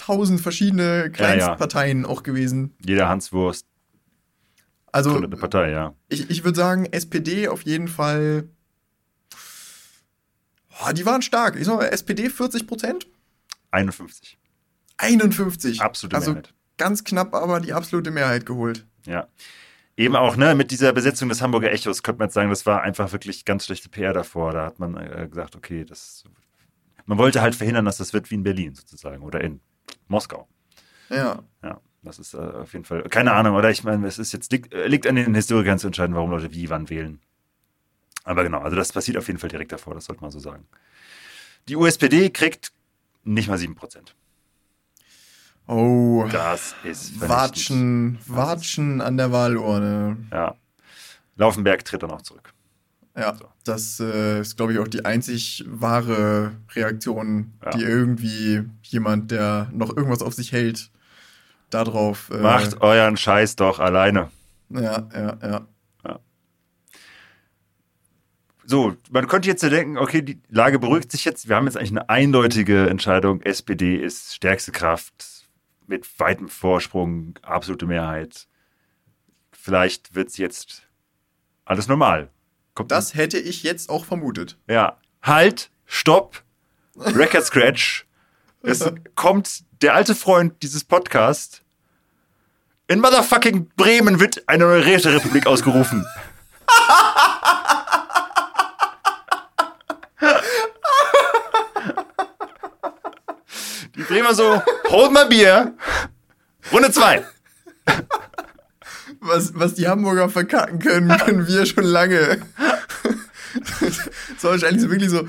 100.000 verschiedene Kleinstparteien auch gewesen. jeder Hanswurst Also, eine Partei, ja. ich, ich würde sagen, SPD auf jeden Fall. Boah, die waren stark. Ich sag mal, SPD 40 Prozent? 51. 51. Absolute also Mehrheit. ganz knapp, aber die absolute Mehrheit geholt. Ja. Eben auch, ne, mit dieser Besetzung des Hamburger Echos könnte man jetzt sagen, das war einfach wirklich ganz schlechte PR davor. Da hat man äh, gesagt, okay, das. Man wollte halt verhindern, dass das wird wie in Berlin sozusagen oder in Moskau. Ja. Ja, das ist äh, auf jeden Fall. Keine Ahnung, oder? Ich meine, es ist jetzt liegt, äh, liegt an den Historikern zu entscheiden, warum Leute wie wann wählen. Aber genau, also das passiert auf jeden Fall direkt davor, das sollte man so sagen. Die USPD kriegt nicht mal 7%. Oh. Das ist. Watschen, Watschen an der Wahlurne. Ja. Laufenberg tritt dann auch zurück. Ja, So. das äh, ist, glaube ich, auch die einzig wahre Reaktion, Ja. die irgendwie jemand, der noch irgendwas auf sich hält, darauf. Äh, Macht euren Scheiß doch alleine. Ja, ja, ja. So, man könnte jetzt ja denken, okay, die Lage beruhigt sich jetzt. Wir haben jetzt eigentlich eine eindeutige Entscheidung. SPD ist stärkste Kraft mit weitem Vorsprung, absolute Mehrheit. Vielleicht wird es jetzt alles normal. Kommt Das hätte ich jetzt auch vermutet. Ja. Halt, stopp, Record Scratch. Es kommt der alte Freund dieses Podcasts. In motherfucking Bremen wird eine neue Räterepublik ausgerufen. Bremer so, hold my Bier. Runde zwei. Was, was die Hamburger verkacken können, können wir schon lange. so wahrscheinlich so wirklich so.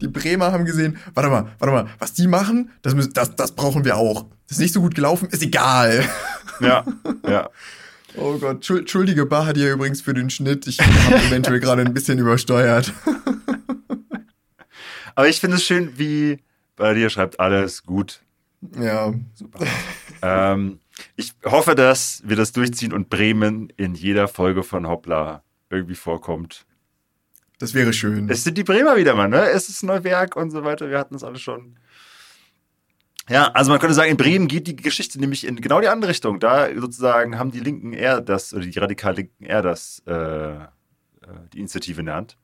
Die Bremer haben gesehen, warte mal, warte mal, was die machen, das, müssen, das, das brauchen wir auch. Das ist nicht so gut gelaufen, ist egal. Ja, ja. Oh Gott, Schuld- Entschuldige Bar hier übrigens für den Schnitt. Ich habe eventuell gerade ein bisschen übersteuert. Aber ich finde es schön, wie bei dir schreibt alles gut. Ja, Ähm, ich hoffe, dass wir das durchziehen und Bremen in jeder Folge von Hoppla irgendwie vorkommt. das wäre schön. Es sind die Bremer wieder mal, ne? Es ist Neuwerk und so weiter. Wir hatten es alle schon. Ja, also man könnte sagen, in Bremen geht die Geschichte nämlich in genau die andere Richtung. Da sozusagen haben die Linken eher das, oder die radikal Linken eher das, äh, äh, die Initiative in der Hand.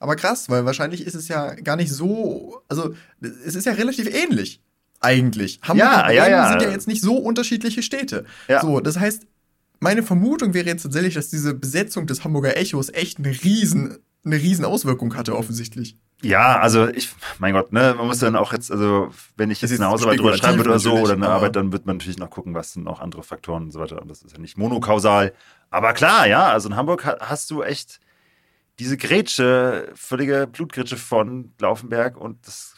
Aber krass, weil wahrscheinlich ist es ja gar nicht so. Also, es ist ja relativ ähnlich. Eigentlich. Hamburg Ja, und Bremen ja, ja. sind ja jetzt nicht so unterschiedliche Städte. Ja. So, das heißt, meine Vermutung wäre jetzt tatsächlich, dass diese Besetzung des Hamburger Echos echt eine riesen, eine riesen Auswirkung hatte, offensichtlich. Ja, also ich, mein Gott, ne, man muss dann auch jetzt, also wenn ich jetzt eine Hausarbeit drüber schreiben würde oder so oder eine Arbeit, dann wird man natürlich noch gucken, was sind noch andere Faktoren und so weiter. Und das ist ja nicht monokausal. Aber klar, ja, also in Hamburg ha- hast du echt diese Grätsche, völlige Blutgrätsche von Laufenberg und das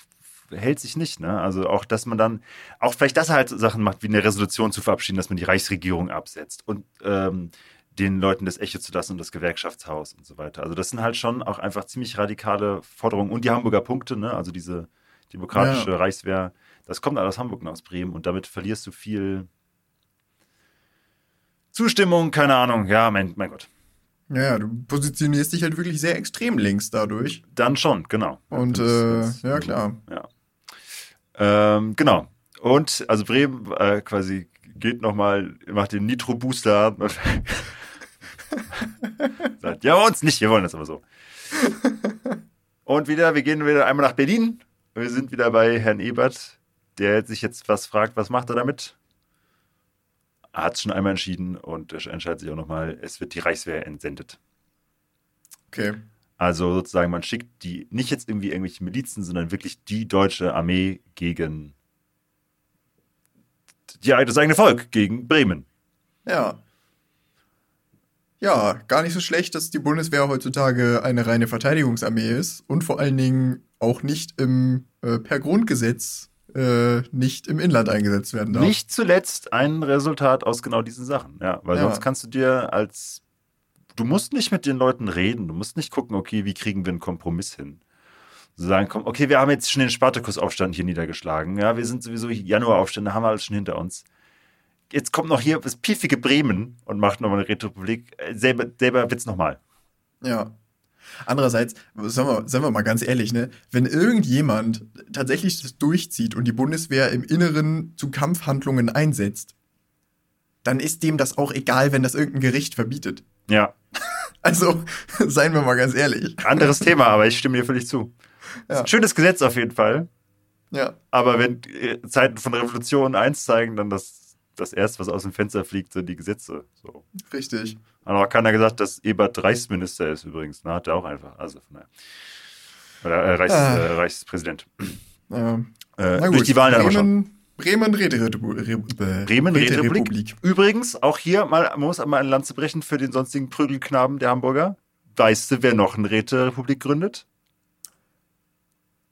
hält sich nicht. Ne? Also auch, dass man dann, auch vielleicht das halt Sachen macht, wie eine Resolution zu verabschieden, dass man die Reichsregierung absetzt und ähm, den Leuten das Echo zu lassen und das Gewerkschaftshaus und so weiter. Also das sind halt schon auch einfach ziemlich radikale Forderungen. Und die Hamburger Punkte, ne? also diese demokratische ja. Reichswehr, das kommt alles aus Hamburg und aus Bremen und damit verlierst du viel Zustimmung, keine Ahnung. Ja, mein, mein Gott. Ja, du positionierst dich halt wirklich sehr extrem links dadurch. Dann schon, genau. Und das, äh, das, ja, klar. Ja. Ähm, genau. Und also Bremen äh, quasi geht nochmal, macht den Nitro-Booster sagt, ja, uns nicht, wir wollen das aber so. Und wieder, wir gehen wieder einmal nach Berlin. Wir sind wieder bei Herrn Ebert, der sich jetzt was fragt, was macht er damit? Hat es schon einmal entschieden und entscheidet sich auch nochmal, es wird die Reichswehr entsendet. Okay. Also sozusagen, man schickt die nicht jetzt irgendwie irgendwelche Milizen, sondern wirklich die deutsche Armee gegen die, das eigene Volk, gegen Bremen. Ja. Ja, gar nicht so schlecht, dass die Bundeswehr heutzutage eine reine Verteidigungsarmee ist und vor allen Dingen auch nicht im, äh, per Grundgesetz äh, nicht im Inland eingesetzt werden darf. Nicht zuletzt ein Resultat aus genau diesen Sachen, ja, weil ja. sonst kannst du dir als du musst nicht mit den Leuten reden, du musst nicht gucken, okay, wie kriegen wir einen Kompromiss hin. So sagen, komm, okay, wir haben jetzt schon den Spartakusaufstand hier niedergeschlagen, ja, wir sind sowieso Januaraufstände, haben wir alles schon hinter uns jetzt kommt noch hier das piefige Bremen und macht nochmal eine Republik. Äh, selber, selber wird's nochmal. Ja. Andererseits, sagen wir, sagen wir mal ganz ehrlich, ne, wenn irgendjemand tatsächlich das durchzieht und die Bundeswehr im Inneren zu Kampfhandlungen einsetzt, dann ist dem das auch egal, wenn das irgendein Gericht verbietet. Ja. Also, seien wir mal ganz ehrlich. Anderes Thema, aber ich stimme dir völlig zu. Ja. schönes Gesetz auf jeden Fall. Ja. Aber wenn äh, Zeiten von Revolution eins zeigen, dann das das erste, was aus dem Fenster fliegt, sind die Gesetze. So. Richtig. Hat auch keiner gesagt, dass Ebert Reichsminister ist übrigens. Na, hat er auch einfach. Also von daher. Oder äh, Reichs, ah. äh, Reichspräsident. Ja. Äh, durch die Wahlen Bremen, schon. Bremen Räterepublik. Bremen Räterepublik. Übrigens, auch hier mal, man muss einmal ein Lanze brechen für den sonstigen Prügelknaben der Hamburger. Weißt du, wer noch eine Räterepublik gründet?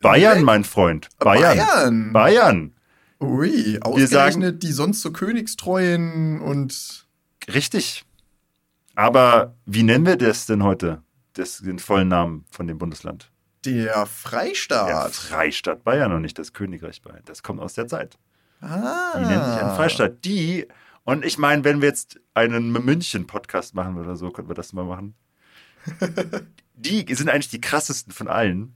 Bayern, mein Freund. Bayern. Bayern. Bayern. Ui, ausgerechnet sagen, die sonst so königstreuen und. Richtig. Aber wie nennen wir das denn heute? Das, den vollen Namen von dem Bundesland? Der Freistaat. Der Freistaat Bayern und nicht das Königreich Bayern. Das kommt aus der Zeit. Ah. Die nennen sich einen Freistaat. Die, und ich meine, wenn wir jetzt einen München-Podcast machen oder so, können wir das mal machen. die sind eigentlich die krassesten von allen,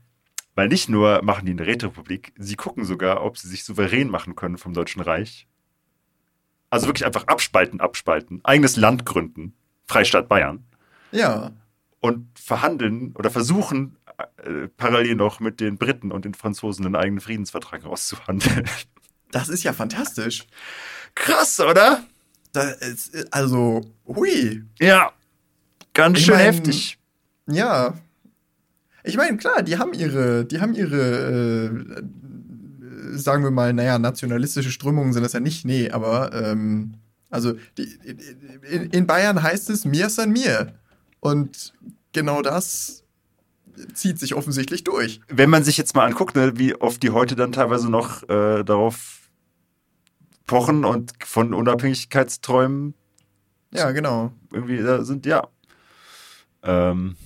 weil nicht nur machen die eine Räterepublik, sie gucken sogar, ob sie sich souverän machen können vom Deutschen Reich. Also wirklich einfach abspalten, abspalten, eigenes Land gründen, Freistaat Bayern. Ja. Und verhandeln oder versuchen äh, parallel noch mit den Briten und den Franzosen einen eigenen Friedensvertrag auszuhandeln. Das ist ja fantastisch. Krass, oder? Ist, also, hui. Ja. Ganz ich schön mein, heftig. Ja, ich meine, klar, die haben ihre, die haben ihre, äh, sagen wir mal, naja, nationalistische Strömungen sind das ja nicht, nee, aber ähm, also die, in, in, Bayern heißt es mir san mir. Und genau das zieht sich offensichtlich durch. Wenn man sich jetzt mal anguckt, ne, wie oft die heute dann teilweise noch äh, darauf pochen und von Unabhängigkeitsträumen ja, genau. Irgendwie da sind, ja. Ähm,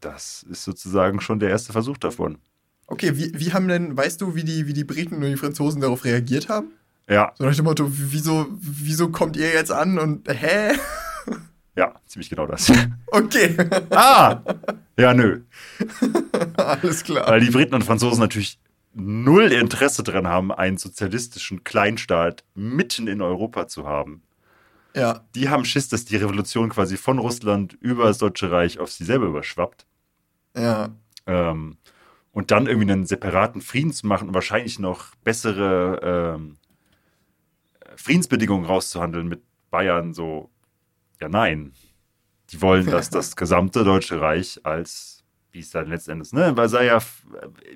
das ist sozusagen schon der erste Versuch davon. Okay, wie, wie haben denn, weißt du, wie die, wie die Briten und die Franzosen darauf reagiert haben? Ja. So nach dem Motto, wieso, wieso kommt ihr jetzt an und hä? Ja, ziemlich genau das. Okay. ah! Ja, nö. Alles klar. Weil die Briten und Franzosen natürlich null Interesse daran haben, einen sozialistischen Kleinstaat mitten in Europa zu haben. Ja. Die haben Schiss, dass die Revolution quasi von Russland über das Deutsche Reich auf sie selber überschwappt. Ja. Ähm, und dann irgendwie einen separaten Frieden zu machen und wahrscheinlich noch bessere ähm, Friedensbedingungen rauszuhandeln mit Bayern, so, ja, nein. Die wollen, dass das gesamte Deutsche Reich als, wie es dann letztendlich, ne, Versailles,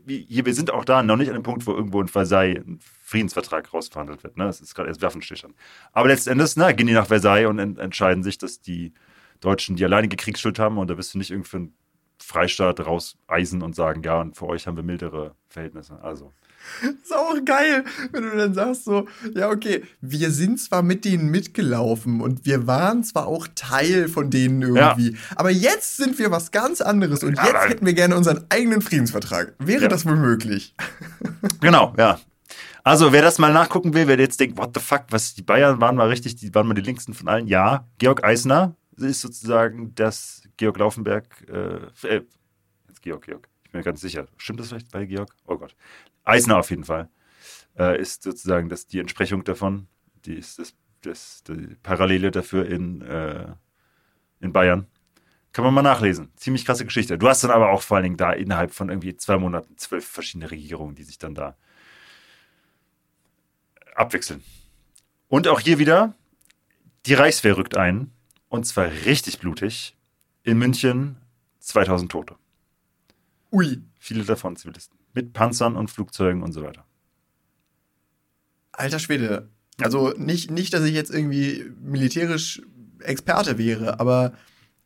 hier, wir sind auch da noch nicht an dem Punkt, wo irgendwo in Versailles ein Friedensvertrag rausverhandelt wird. Ne? Das ist gerade erst Waffenstillstand. Aber letztendlich ne, gehen die nach Versailles und ent entscheiden sich, dass die Deutschen, die alleinige Kriegsschuld haben und da wirst du nicht irgendwie einen Freistaat rauseisen und sagen, ja, und für euch haben wir mildere Verhältnisse. Also. Ist auch geil, wenn du dann sagst so, ja, okay, wir sind zwar mit denen mitgelaufen und wir waren zwar auch Teil von denen irgendwie, ja. aber jetzt sind wir was ganz anderes und jetzt ja, hätten wir gerne unseren eigenen Friedensvertrag. Wäre ja. das wohl möglich? Genau, ja. Also, wer das mal nachgucken will, wer jetzt denkt, what the fuck, was die Bayern waren mal richtig, die waren mal die linksten von allen. Ja, Georg Eisner ist sozusagen das Georg Laufenberg, äh, äh jetzt Georg, Georg, mir ganz sicher. Stimmt das vielleicht bei Georg? Oh Gott. Eisner auf jeden Fall, äh, ist sozusagen das, die Entsprechung davon, die ist das, das, die Parallele dafür in, äh, in Bayern. Kann man mal nachlesen. Ziemlich krasse Geschichte. Du hast dann aber auch vor allen Dingen da innerhalb von irgendwie zwei Monaten zwölf verschiedene Regierungen, die sich dann da abwechseln. Und auch hier wieder, die Reichswehr rückt ein. Und zwar richtig blutig. In München 2000 Tote. Ui. Viele davon Zivilisten mit Panzern und Flugzeugen und so weiter. Alter Schwede. Also nicht, nicht, dass ich jetzt irgendwie militärisch Experte wäre, aber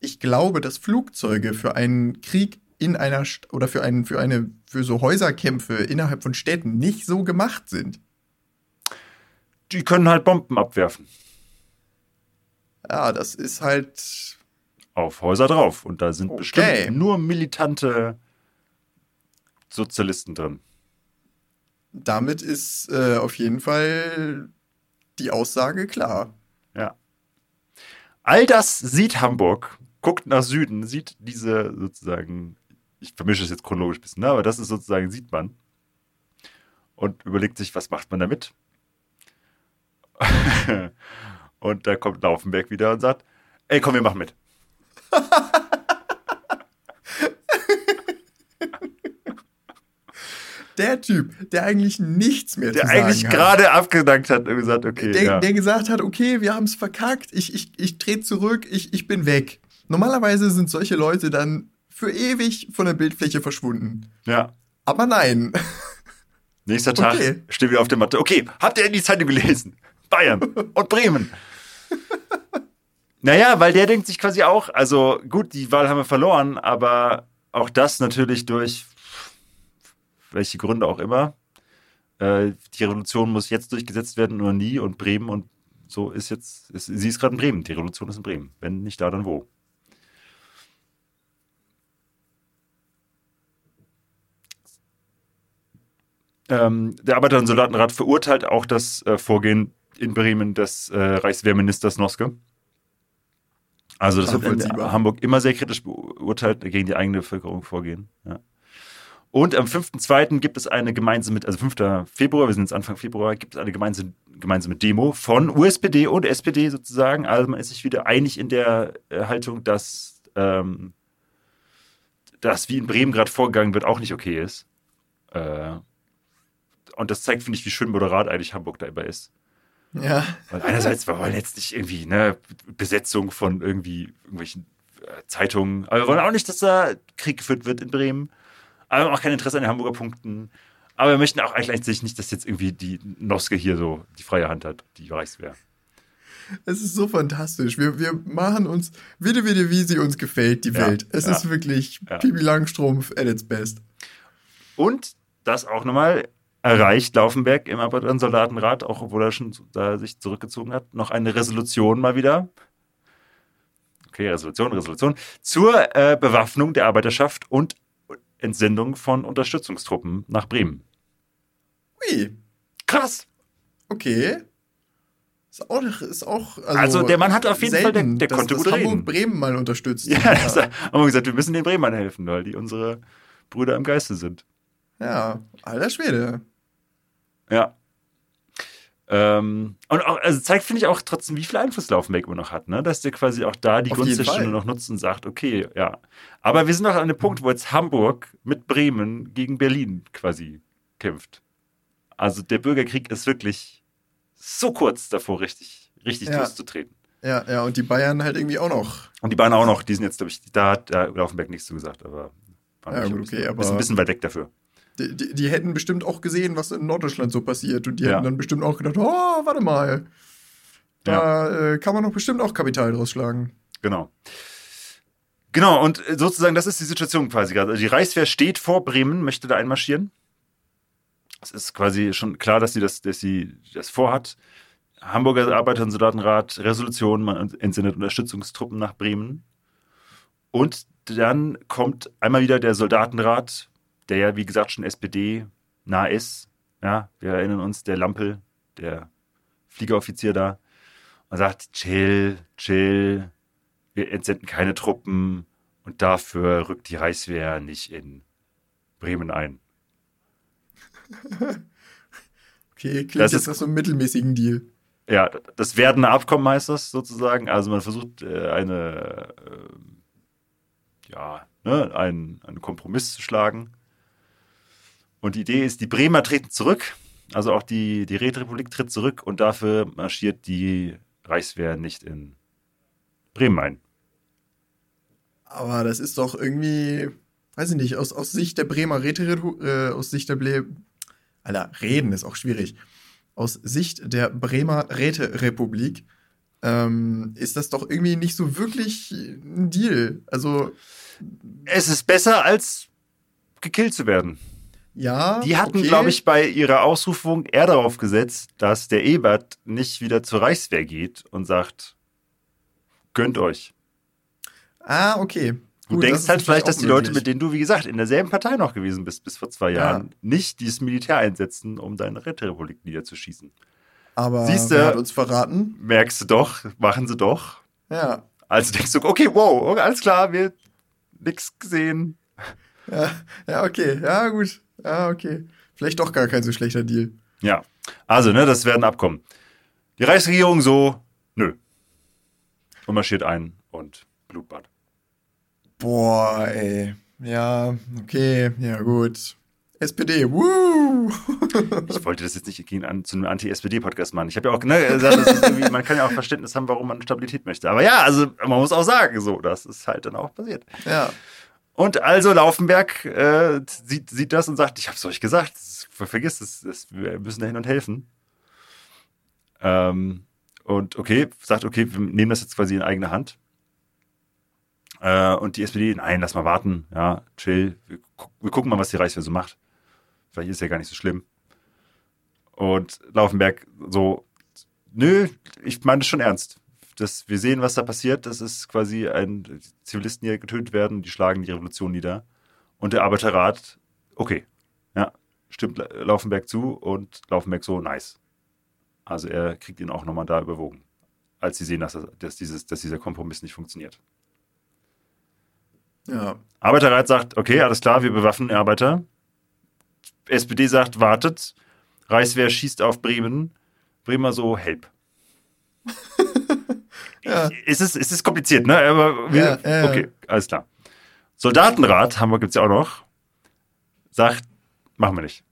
ich glaube, dass Flugzeuge für einen Krieg in einer St oder für einen, für eine, für so Häuserkämpfe innerhalb von Städten nicht so gemacht sind. Die können halt Bomben abwerfen. Ja, das ist halt. Auf Häuser drauf. Und da sind okay. bestimmt nur militante Sozialisten drin. Damit ist äh, auf jeden Fall die Aussage klar. Ja. All das sieht Hamburg, guckt nach Süden, sieht diese sozusagen, ich vermische es jetzt chronologisch ein bisschen, ne, aber das ist sozusagen, sieht man. Und überlegt sich, was macht man damit? und da kommt Laufenberg wieder und sagt, ey, komm, wir machen mit. der Typ, der eigentlich nichts mehr der zu sagen eigentlich gerade abgedankt hat und gesagt, okay. Der, ja. der gesagt hat, okay, wir haben es verkackt, ich, ich, ich trete zurück, ich, ich bin weg. Normalerweise sind solche Leute dann für ewig von der Bildfläche verschwunden. Ja. Aber nein. Nächster Tag okay. steht wieder auf der Matte. Okay, habt ihr in die Zeitung gelesen? Bayern und Bremen. naja, weil der denkt sich quasi auch, also gut, die Wahl haben wir verloren, aber auch das natürlich durch welche Gründe auch immer. Äh, die Revolution muss jetzt durchgesetzt werden oder nie und Bremen und so ist jetzt, ist, sie ist gerade in Bremen. Die Revolution ist in Bremen. Wenn nicht da, dann wo? Ähm, der Arbeiter- und Soldatenrat verurteilt auch das äh, Vorgehen in Bremen des äh, Reichswehrministers Noske. Also das wird in Hamburg immer sehr kritisch beurteilt, gegen die eigene Bevölkerung vorgehen. Ja. Und am 5.2. gibt es eine gemeinsame, also 5. Februar, wir sind jetzt Anfang Februar, gibt es eine gemeinsame, gemeinsame Demo von USPD und SPD sozusagen. Also man ist sich wieder einig in der äh, Haltung, dass ähm, das, wie in Bremen gerade vorgegangen wird, auch nicht okay ist. Äh, und das zeigt, finde ich, wie schön moderat eigentlich Hamburg da immer ist. Ja. Weil einerseits, wir wollen jetzt nicht irgendwie ne, Besetzung von irgendwie irgendwelchen äh, Zeitungen, aber wir wollen auch nicht, dass da Krieg geführt wird in Bremen. Aber wir haben auch kein Interesse an den Hamburger Punkten. Aber wir möchten auch gleichzeitig nicht, dass jetzt irgendwie die Noske hier so die freie Hand hat, die Reichswehr. Es ist so fantastisch. Wir, wir machen uns, wieder, wieder, wie sie uns gefällt, die ja, Welt. Es ja, ist wirklich ja. Pipi Langstrumpf at its best. Und das auch nochmal erreicht Laufenberg im Arbeiter- und Soldatenrat, auch obwohl er schon da sich zurückgezogen hat, noch eine Resolution mal wieder. Okay, Resolution, Resolution. Zur äh, Bewaffnung der Arbeiterschaft und Entsendung von Unterstützungstruppen nach Bremen. Ui. Krass. Okay. Ist auch, ist auch also, also, der Mann hat auf jeden selten, Fall, der, der konnte dass gut Hamburg reden. Bremen mal unterstützt. Ja, ja. Das haben wir gesagt, wir müssen den Bremern helfen, weil die unsere Brüder im Geiste sind. Ja, alter Schwede. Ja. Ähm, und auch, also zeigt, finde ich, auch trotzdem, wie viel Einfluss Laufenberg immer noch hat, ne? Dass der quasi auch da die Gunst der Stunde noch nutzt und sagt, okay, ja. Aber wir sind noch an einem Punkt, wo jetzt Hamburg mit Bremen gegen Berlin quasi kämpft. Also der Bürgerkrieg ist wirklich so kurz davor, richtig, richtig ja. loszutreten. Ja, ja, und die Bayern halt irgendwie auch noch. Und die Bayern auch noch, die sind jetzt, glaube ich, da hat der Laufenberg nichts zu gesagt, aber ja, gut, okay, aber ein bisschen weit weg dafür. Die, die, die, hätten bestimmt auch gesehen, was in Norddeutschland so passiert. Und die ja. hätten dann bestimmt auch gedacht, oh, warte mal. Da ja. äh, kann man doch bestimmt auch Kapital draus schlagen. Genau. Genau, und sozusagen, das ist die Situation quasi gerade. Also die Reichswehr steht vor Bremen, möchte da einmarschieren. Es ist quasi schon klar, dass sie das, dass sie das vorhat. Hamburger Arbeiter- und Soldatenrat, Resolution, man entsendet Unterstützungstruppen nach Bremen. Und dann kommt einmal wieder der Soldatenrat, der ja, wie gesagt, schon SPD nah ist. Ja, wir erinnern uns, der Lampel, der Fliegeroffizier da, und sagt, chill, chill, wir entsenden keine Truppen und dafür rückt die Reichswehr nicht in Bremen ein. okay, klingt das jetzt nach so einem mittelmäßigen Deal. Ja, das werdende Abkommen heißt das sozusagen. Also man versucht äh, eine, äh, ja, ne, einen, einen Kompromiss zu schlagen. Und die Idee ist, die Bremer treten zurück, also auch die, die Räterepublik tritt zurück und dafür marschiert die Reichswehr nicht in Bremen ein. Aber das ist doch irgendwie, weiß ich nicht, aus, aus Sicht der Bremer Räte, äh, aus Sicht der Ble Alter, reden ist auch schwierig. Aus Sicht der Bremer Räterepublik ähm, ist das doch irgendwie nicht so wirklich ein Deal. Also. Es ist besser, als gekillt zu werden. Ja. Die hatten, okay. glaube ich, bei ihrer Ausrufung eher darauf gesetzt, dass der Ebert nicht wieder zur Reichswehr geht und sagt, gönnt euch. Ah, okay. Du Gut, denkst halt vielleicht, dass die Leute, mit denen du, wie gesagt, in derselben Partei noch gewesen bist bis vor zwei Jahren, ja. nicht dieses Militär einsetzen, um deine Räterepublik niederzuschießen. Aber Siehst du, hat uns verraten? Merkst du doch, machen sie doch. Ja. Also denkst du, okay, wow, alles klar, wir nix gesehen. Ja, ja, okay, ja, gut. Ja, okay. Vielleicht doch gar kein so schlechter Deal. Ja. Also, ne, das werden Abkommen. Die Reichsregierung so, nö. Und marschiert ein und Blutbad. Boah, ey. Ja, okay, ja gut. SPD, wuh! ich wollte das jetzt nicht gegen, an, zu einem Anti-SPD-Podcast machen. Ich habe ja auch ne, gesagt, man kann ja auch Verständnis haben, warum man Stabilität möchte. Aber ja, also man muss auch sagen, so, das ist halt dann auch passiert. Ja. Und also Laufenberg äh, sieht, sieht das und sagt, ich hab's euch gesagt, vergiss es, wir müssen da hin und helfen. Ähm, und okay, sagt, okay, wir nehmen das jetzt quasi in eigene Hand. Äh, und die SPD, nein, lass mal warten, ja, chill. Wir, wir gucken mal, was die Reichswehr so macht. Vielleicht ist es ja gar nicht so schlimm. Und Laufenberg so, nö, ich meine das schon ernst. Das, wir sehen, was da passiert. Das ist quasi ein Zivilisten, die getötet werden, die schlagen die Revolution nieder. Und der Arbeiterrat, okay, ja, stimmt Laufenberg zu und Laufenberg so, nice. Also er kriegt ihn auch nochmal da überwogen, als sie sehen, dass, dass, dieses, dass dieser Kompromiss nicht funktioniert. Ja. Arbeiterrat sagt, okay, alles klar, wir bewaffnen Arbeiter. SPD sagt, wartet. Reichswehr schießt auf Bremen. Bremer so, help. ja. es, ist, es ist kompliziert, ne? Aber wir, ja, ja, okay, alles klar. Soldatenrat, Hamburg gibt es ja auch noch, sagt, machen wir nicht.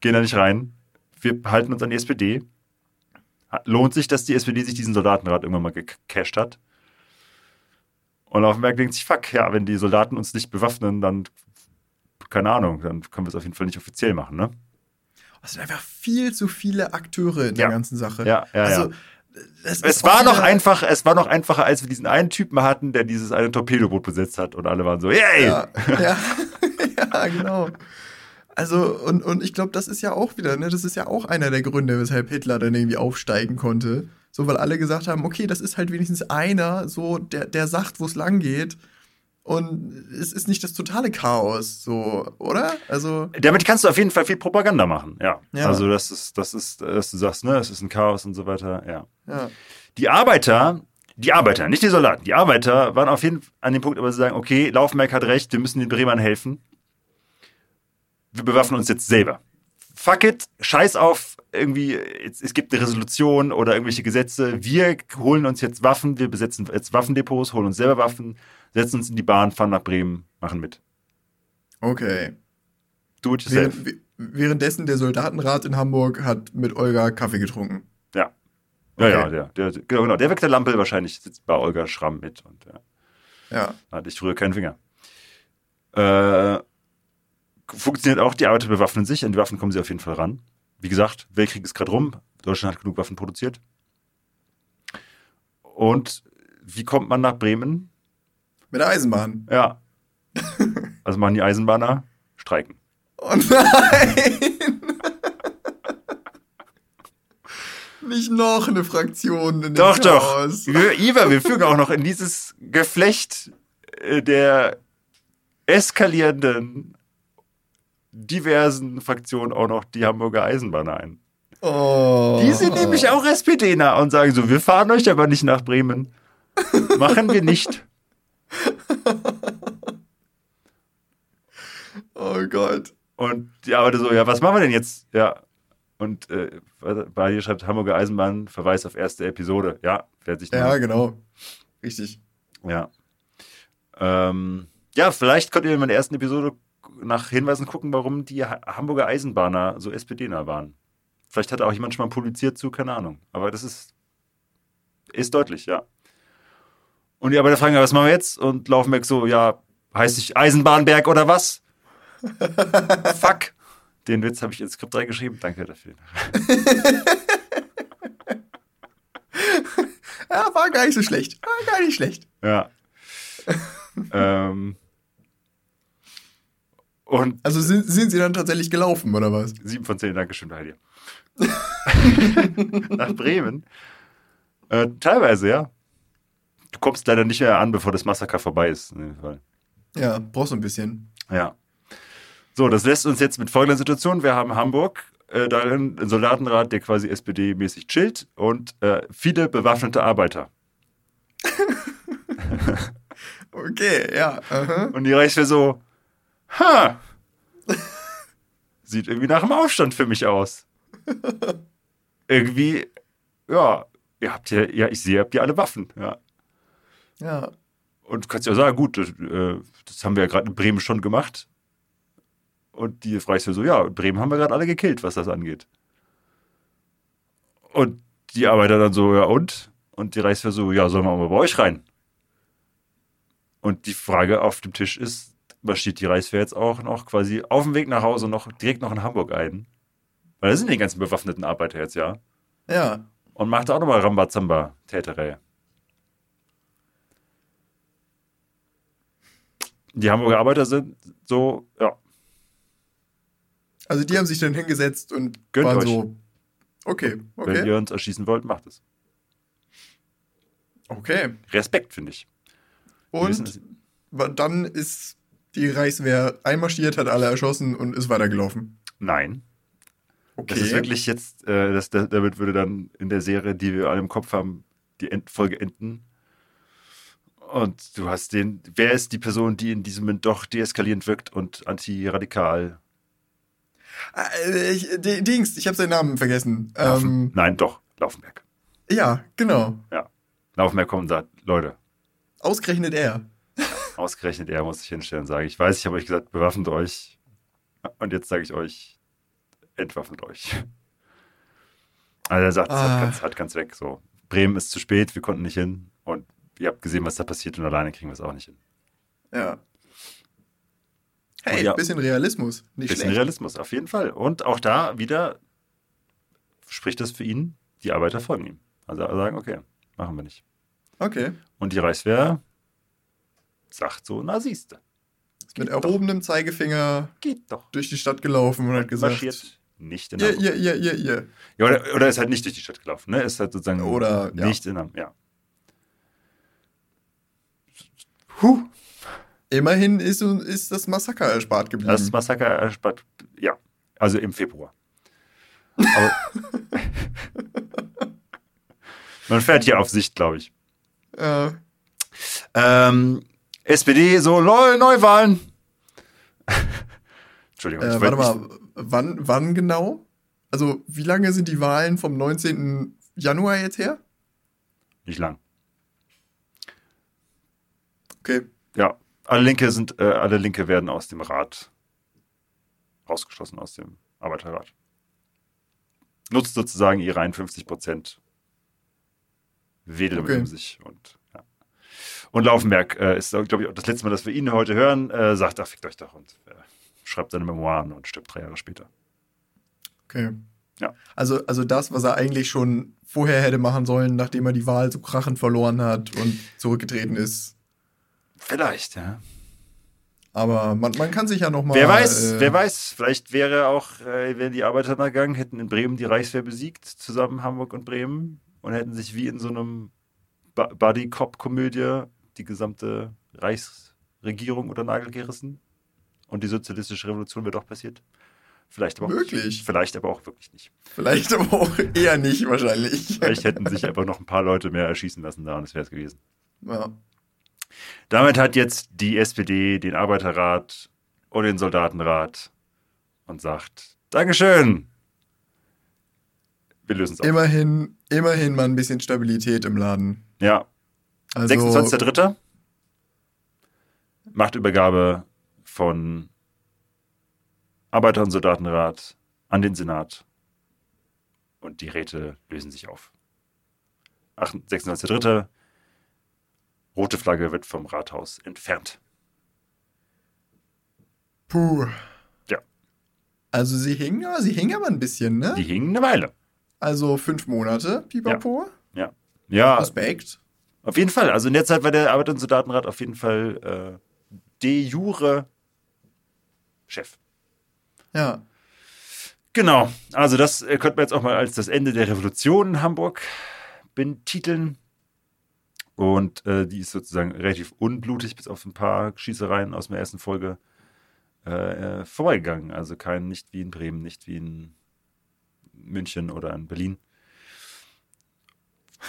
Gehen da nicht rein. Wir halten uns an die SPD. Lohnt sich, dass die SPD sich diesen Soldatenrat irgendwann mal gecasht hat? Und Laufenberg denkt sich, fuck, ja, wenn die Soldaten uns nicht bewaffnen, dann, keine Ahnung, dann können wir es auf jeden Fall nicht offiziell machen, ne? Es sind einfach viel zu viele Akteure in der ganzen Sache. Ja, ja, also, ja. Es war noch einfach, es war noch einfacher, als wir diesen einen Typen hatten, der dieses eine Torpedoboot besetzt hat und alle waren so, yay! Ja, ja, ja genau. Also, und, und ich glaube, das ist ja auch wieder, ne, das ist ja auch einer der Gründe, weshalb Hitler dann irgendwie aufsteigen konnte. So, weil alle gesagt haben, okay, das ist halt wenigstens einer, so, der, der sagt, wo es lang geht. Und es ist nicht das totale Chaos, so, oder? Also. Damit kannst du auf jeden Fall viel Propaganda machen, ja. ja. Also, das ist, das ist, dass du sagst, ne, es ist ein Chaos und so weiter, ja. ja. Die Arbeiter, die Arbeiter, nicht die Soldaten, die Arbeiter waren auf jeden Fall an dem Punkt, aber sie sagen, okay, Laufmerk hat recht, wir müssen den Bremern helfen. Wir bewaffnen uns jetzt selber fuck it, scheiß auf irgendwie, es, gibt eine Resolution oder irgendwelche Gesetze. Wir holen uns jetzt Waffen, wir besetzen jetzt Waffendepots, holen uns selber Waffen, setzen uns in die Bahn, fahren nach Bremen, machen mit. Okay. Do it yourself. Während, währenddessen der Soldatenrat in Hamburg hat mit Olga Kaffee getrunken. Ja. Ja, okay. ja, der, der, genau, genau. Der weckt der Lampe wahrscheinlich sitzt bei Olga Schramm mit. Und, ja. ja. Da hatte ich früher keinen Finger. Äh, funktioniert auch, die Arbeiter bewaffnen sich, an die Waffen kommen sie auf jeden Fall ran. Wie gesagt, Weltkrieg ist gerade rum, Deutschland hat genug Waffen produziert. Und wie kommt man nach Bremen? Mit der Eisenbahn. Ja. Also machen die Eisenbahner streiken. Oh nein! Nicht noch eine Fraktion in Doch, doch. Chaos. Wir, Iva, wir fügen auch noch in dieses Geflecht äh, der eskalierenden, diversen Fraktionen auch noch die Hamburger Eisenbahner ein. Oh. Die sind nämlich auch SPD-nah und sagen so, wir fahren euch aber nicht nach Bremen. Machen wir nicht. Oh Gott. Und die Arbeiter so, ja, was machen wir denn jetzt? Ja. Und äh, bei hier schreibt Hamburger Eisenbahn, Verweis auf erste Episode. Ja, wer sich Ja, genau. Richtig. Ja. Ähm, ja, vielleicht könnt ihr in meiner ersten Episode nach Hinweisen gucken, warum die Ha- Hamburger Eisenbahner so SPD-nah waren. Vielleicht hat auch jemand schon mal publiziert zu, keine Ahnung. Aber das ist, ist deutlich, ja. Und die Arbeiter fragen, ja, was machen wir jetzt? Und Laufenberg so, ja, heißt ich Eisenbahnberg oder was? Fuck. Den Witz habe ich ins Skript reingeschrieben. Danke dafür. Ja, war gar nicht so schlecht. War gar nicht schlecht. Ja. ähm, und Also sind, sind sie dann tatsächlich gelaufen, oder was? Sieben von zehn, Dankeschön bei dir. Nach Bremen. Äh, teilweise, ja. Du kommst leider nicht mehr an, bevor das Massaker vorbei ist. Ja, brauchst du ein bisschen. Ja. So, das lässt uns jetzt mit folgender Situation. Wir haben Hamburg, äh, darin ein Soldatenrat, der quasi SPD-mäßig chillt und äh, viele bewaffnete Arbeiter. Okay, ja. Aha. Und die Reichswehr so, ha, sieht irgendwie nach einem Aufstand für mich aus. irgendwie, ja, ihr habt ja, ja, ich sehe, ihr habt ja alle Waffen, ja. Ja. Und du kannst ja sagen, gut, das, äh, das haben wir ja gerade in Bremen schon gemacht. Und die Reichswehr so, ja, in Bremen haben wir gerade alle gekillt, was das angeht. Und die Arbeiter dann so, ja und? Und die Reichswehr so, ja, sollen wir mal bei euch rein? Und die Frage auf dem Tisch ist, marschiert die Reichswehr jetzt auch noch quasi auf dem Weg nach Hause noch direkt noch in Hamburg ein? Weil da sind die ganzen bewaffneten Arbeiter jetzt, ja. Ja. Und macht auch nochmal Rambazamba, Täterei. Die Hamburger Arbeiter sind so, ja, Also die haben sich dann hingesetzt und Gönnt waren euch. so. Okay, wenn okay. ihr uns erschießen wollt, macht es. Okay. Respekt, finde ich. Wissen Und wa- dann ist die Reichswehr einmarschiert, hat alle erschossen und ist weitergelaufen. Nein. Okay. Das ist wirklich jetzt, äh, das, das, damit würde dann in der Serie, die wir alle im Kopf haben, die End Folge enden. Und du hast den, wer ist die Person, die in diesem Moment doch deeskalierend wirkt und antiradikal? Äh, ich, die, Dings, ich habe seinen Namen vergessen. Ähm, Nein, doch, Laufenberg. ja, genau. Laufenberg kommt und sagt, Leute, Ausgerechnet er. Ausgerechnet er muss sich hinstellen und sagen, ich weiß, ich habe euch gesagt, bewaffnet euch. Und jetzt sage ich euch, entwaffnet euch. Also er sagt, es Ah. hat ganz, hat ganz weg. So, Bremen ist zu spät, wir konnten nicht hin. Und ihr habt gesehen, was da passiert und alleine kriegen wir es auch nicht hin. Ja. Hey, Und ja. bisschen Realismus. Nicht Bisschen schlecht. Realismus, auf jeden Fall. Und auch da wieder spricht das für ihn, die Arbeiter folgen ihm. Also sagen, okay, machen wir nicht. Okay. Und die Reichswehr sagt so, na siehste, Mit erhobenem Zeigefinger geht doch. durch die Stadt gelaufen und hat gesagt. Marschiert nicht in Hamburg. ihr, ihr, ihr, ihr. Ja, oder, oder ist halt nicht durch die Stadt gelaufen, ne? Ist halt sozusagen Oder, ja. nicht in Hamburg, ja. Huh, Immerhin ist, ist das Massaker erspart geblieben. das Massaker erspart, ja, also im Februar. Aber man fährt hier auf Sicht, glaube ich. äh, Ähm, SPD, so Neu Neuwahlen. Entschuldigung, äh, ich warte mal, wann, wann genau? Also, wie lange sind die Wahlen vom 19. Januar jetzt her? Nicht, lang. Okay. Ja, alle Linke sind, äh, alle Linke werden aus dem Rat rausgeschlossen, aus dem Arbeiterrat. Nutzt sozusagen ihre 51 Prozent, wedelt Okay. um sich und. Und Laufenberg äh, ist, glaube ich, das letzte Mal, dass wir ihn heute hören, äh, sagt, ach, fickt euch doch und äh, schreibt seine Memoiren und stirbt drei Jahre später. Okay. Ja. Also, also das, was er eigentlich schon vorher hätte machen sollen, nachdem er die Wahl so krachend verloren hat und zurückgetreten ist. Vielleicht, ja. Aber man, man kann sich ja noch mal. Wer weiß, äh, wer weiß, vielleicht wäre auch, äh, wenn die Arbeiter gegangen, hätten in Bremen die Reichswehr besiegt, zusammen Hamburg und Bremen, und hätten sich wie in so einem Bu- Buddy-Cop-Komödie die gesamte Reichsregierung unter Nagel gerissen. Und die sozialistische Revolution wäre doch passiert. Vielleicht aber auch Wirklich? Nicht. Vielleicht aber auch wirklich nicht. Vielleicht aber auch eher nicht, wahrscheinlich. Vielleicht hätten sich einfach noch ein paar Leute mehr erschießen lassen da und das wäre es gewesen. Ja. Damit hat jetzt die SPD den Arbeiterrat und den Soldatenrat und sagt: Dankeschön. Wir lösen es auf. Immerhin, immerhin mal ein bisschen Stabilität im Laden. Ja, Also, 26.03. Machtübergabe von Arbeiter- und Soldatenrat an den Senat. Und die Räte lösen sich auf. 8 26.03. Rote Flagge wird vom Rathaus entfernt. Puh. Ja. Also sie hingen, ja, sie hingen aber ein bisschen, ne? Die hingen eine Weile. Also fünf Monate, Pipapo. Ja. Ja, Respekt. Auf jeden Fall. Also in der Zeit war der Arbeiter- und Soldatenrat auf jeden Fall äh, de jure Chef. Ja. Genau, also das äh, könnte man jetzt auch mal als das Ende der Revolution in Hamburg betiteln. Und äh, die ist sozusagen relativ unblutig, bis auf ein paar Schießereien aus der ersten Folge äh, äh, vorbeigegangen. Also kein, nicht wie in Bremen, nicht wie in München oder in Berlin.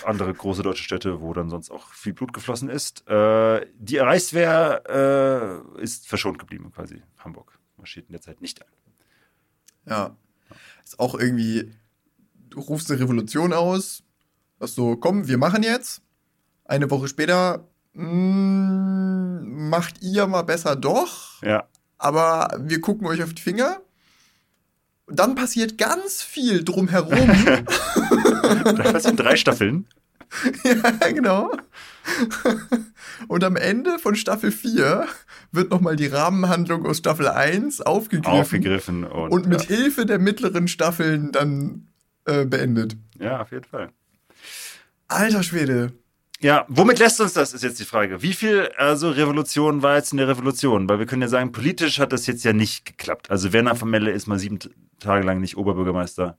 Andere große deutsche Städte, wo dann sonst auch viel Blut geflossen ist. Äh, die Reichswehr äh, ist verschont geblieben, quasi. Hamburg marschiert in der Zeit nicht ein. Ja. Ist auch irgendwie, du rufst eine Revolution aus, was so, komm, wir machen jetzt. Eine Woche später, mh, macht ihr mal besser doch, Ja, aber wir gucken euch auf die Finger. Dann passiert ganz viel drumherum. das sind drei Staffeln. ja, genau. Und am Ende von Staffel 4 wird nochmal die Rahmenhandlung aus Staffel 1 aufgegriffen, aufgegriffen und, und mit Hilfe der mittleren Staffeln dann äh, beendet. ja, ja, auf jeden Fall. Alter Schwede. Ja, womit lässt uns das, ist jetzt die Frage. Wie viel also Revolution war jetzt in der Revolution? Weil wir können ja sagen, politisch hat das jetzt ja nicht geklappt. Also Werner von Melle ist mal sieben Tage lang nicht Oberbürgermeister.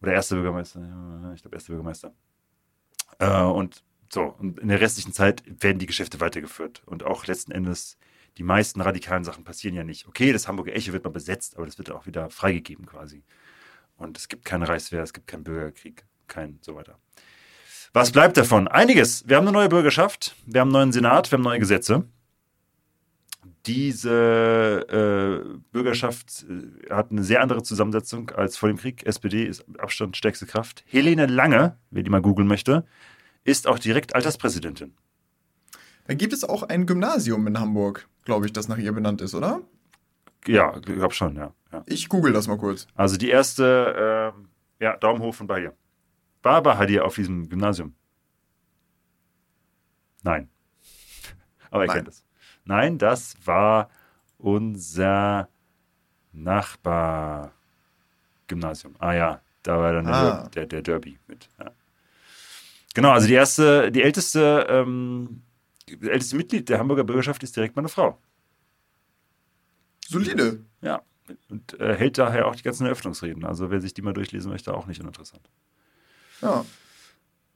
Oder erster Bürgermeister. Ich glaube, erster Bürgermeister. Äh, und so, und in der restlichen Zeit werden die Geschäfte weitergeführt. Und auch letzten Endes, die meisten radikalen Sachen passieren ja nicht. Okay, das Hamburger Echo wird mal besetzt, aber das wird auch wieder freigegeben quasi. Und es gibt keine Reichswehr, es gibt keinen Bürgerkrieg, kein so weiter. Was bleibt davon? Einiges. Wir haben eine neue Bürgerschaft, wir haben einen neuen Senat, wir haben neue Gesetze. Diese äh, Bürgerschaft äh, hat eine sehr andere Zusammensetzung als vor dem Krieg. SPD ist Abstand stärkste Kraft. Helene Lange, wer die mal googeln möchte, ist auch direkt Alterspräsidentin. Da gibt es auch ein Gymnasium in Hamburg, glaube ich, das nach ihr benannt ist, oder? Ja, ich glaube schon, ja. ja. Ich google das mal kurz. Also die erste, äh, ja, Daumen hoch von bei dir. War bei dir auf diesem Gymnasium? Nein. Aber er Nein. kennt es. Nein, das war unser Nachbar-Gymnasium. Ah ja, da war dann Ah. der, der, der Derby mit. Ja. Genau, also die erste, die älteste, ähm, das älteste Mitglied der Hamburger Bürgerschaft ist direkt meine Frau. Solide. Ja. Und äh, hält daher auch die ganzen Eröffnungsreden. Also wer sich die mal durchlesen möchte, auch nicht uninteressant. Ja.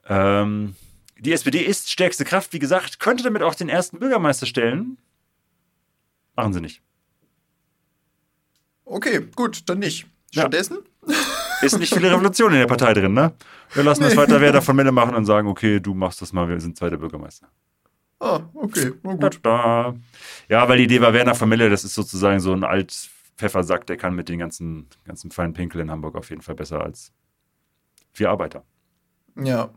Ähm, die SPD ist stärkste Kraft, wie gesagt, könnte damit auch den ersten Bürgermeister stellen. Machen sie nicht. Okay, gut, dann nicht. Ja. Stattdessen? Ist nicht viele Revolution in der Partei drin, ne? Wir lassen das weiter Werder von Melle machen und sagen, okay, du machst das mal, wir sind zweiter Bürgermeister. Ah, okay, na gut. Da. Ja, weil die Idee war, Werner von Melle, das ist sozusagen so ein alt Pfeffersack, der kann mit den ganzen, ganzen feinen Pinkel in Hamburg auf jeden Fall besser als vier Arbeiter. Ja.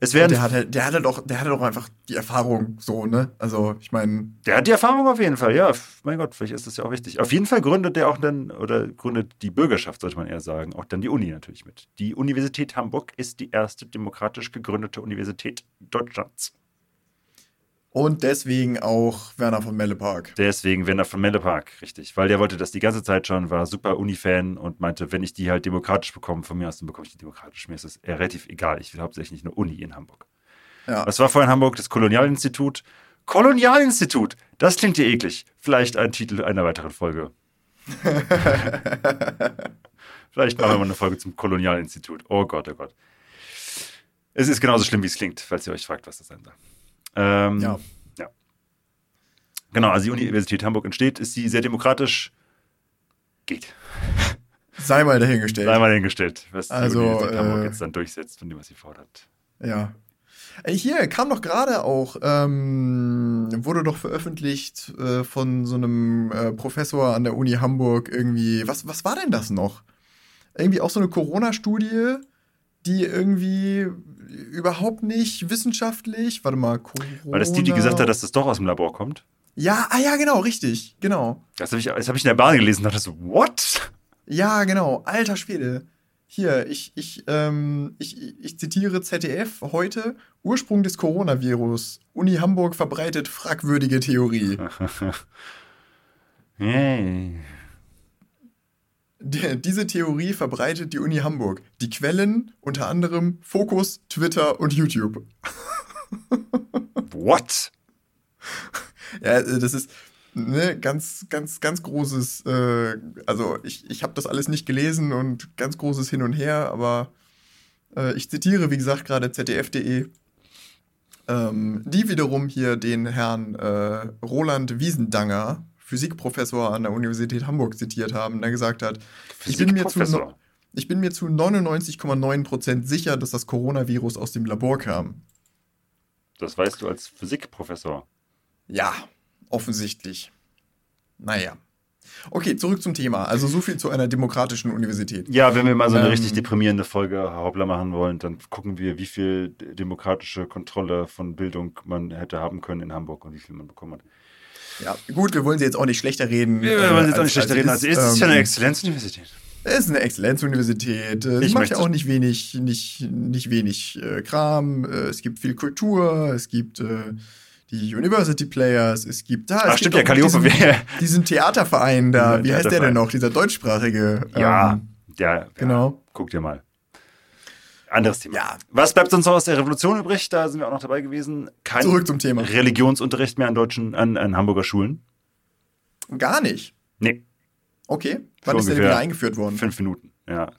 Es werden Der hat, halt, der hatte doch, der hatte doch einfach die Erfahrung so, ne? Also, ich meine, Der hat die Erfahrung auf jeden Fall, ja. Mein Gott, vielleicht ist das ja auch wichtig. Auf jeden Fall gründet der auch dann, oder gründet die Bürgerschaft, sollte man eher sagen, auch dann die Uni natürlich mit. Die Universität Hamburg ist die erste demokratisch gegründete Universität Deutschlands. Und deswegen auch Werner von Mellepark. Deswegen Werner von Mellepark, richtig. Weil der wollte das die ganze Zeit schon, war super Uni-Fan und meinte, wenn ich die halt demokratisch bekomme, von mir aus, dann bekomme ich die demokratisch. Mir ist das relativ egal. Ich will hauptsächlich eine Uni in Hamburg. Ja. War vorher in Hamburg? Das Kolonialinstitut. Kolonialinstitut! Das klingt dir eklig. Vielleicht ein Titel einer weiteren Folge. Vielleicht machen wir mal eine Folge zum Kolonialinstitut. Oh Gott, oh Gott. Es ist genauso schlimm, wie es klingt, falls ihr euch fragt, was das sein soll. Ähm, Ja. ja. Genau, also die Universität Hamburg entsteht, ist sie sehr demokratisch. Geht. Sei mal dahingestellt. Sei mal hingestellt, was die Also, Universität Hamburg äh, jetzt dann durchsetzt von dem, was sie fordert. Ja. Hier kam doch gerade auch, ähm, wurde doch veröffentlicht äh, von so einem äh, Professor an der Uni Hamburg irgendwie. Was, was war denn das noch? Irgendwie auch so eine Corona-Studie, die irgendwie überhaupt nicht wissenschaftlich. Warte mal, Corona. Weil das die, die gesagt hat, dass das doch aus dem Labor kommt. Ja, ah ja, genau, richtig, genau. Das habe ich, das hab ich in der Bahn gelesen und dachte so, what? Ja, genau. Alter Schwede. Hier, ich, ich, ähm, ich, ich zitiere ZDF heute. Ursprung des Coronavirus. Uni Hamburg verbreitet fragwürdige Theorie. Yay. Die, diese Theorie verbreitet die Uni Hamburg. Die Quellen unter anderem Fokus, Twitter und YouTube. What? Ja, äh, das ist ne, ganz, ganz, ganz großes, äh, also ich, ich habe das alles nicht gelesen und ganz großes Hin und Her, aber äh, ich zitiere, wie gesagt, gerade zdf.de, ähm, die wiederum hier den Herrn äh, Roland Wiesendanger, Physikprofessor an der Universität Hamburg, zitiert haben, der gesagt hat, ich bin mir zu, ich bin mir zu 99,9% sicher, dass das Coronavirus aus dem Labor kam. Das weißt du als Physikprofessor. Ja, offensichtlich. Naja. Okay, zurück zum Thema. Also so viel zu einer demokratischen Universität. Ja, wenn wir mal so eine Ähm, richtig deprimierende Folge Hauptler machen wollen, dann gucken wir, wie viel demokratische Kontrolle von Bildung man hätte haben können in Hamburg und wie viel man bekommen hat. Ja, gut, wir wollen sie jetzt auch nicht schlechter reden. Wir wollen jetzt auch nicht schlechter reden. es Also es ist ja ähm, eine Exzellenzuniversität. Es ist eine Exzellenzuniversität. Sie Ich macht möchte- ja auch nicht wenig, nicht, nicht wenig äh, Kram. Äh, es gibt viel Kultur, es gibt äh, die University Players, es gibt da. es gibt stimmt ja, Calliope diesen, diesen Theaterverein da. Ja, Wie heißt der denn noch? Dieser deutschsprachige. Ja, ähm, ja, ja, genau. Guck dir mal. Anderes Thema. Ja. Was bleibt uns noch aus der Revolution übrig? Da sind wir auch noch dabei gewesen. Kein Zurück zum Thema. Religionsunterricht mehr an deutschen, an, an Hamburger Schulen. Gar nicht. Nee, Okay. Wann Für ist der wieder eingeführt worden? fünf Minuten. Ja,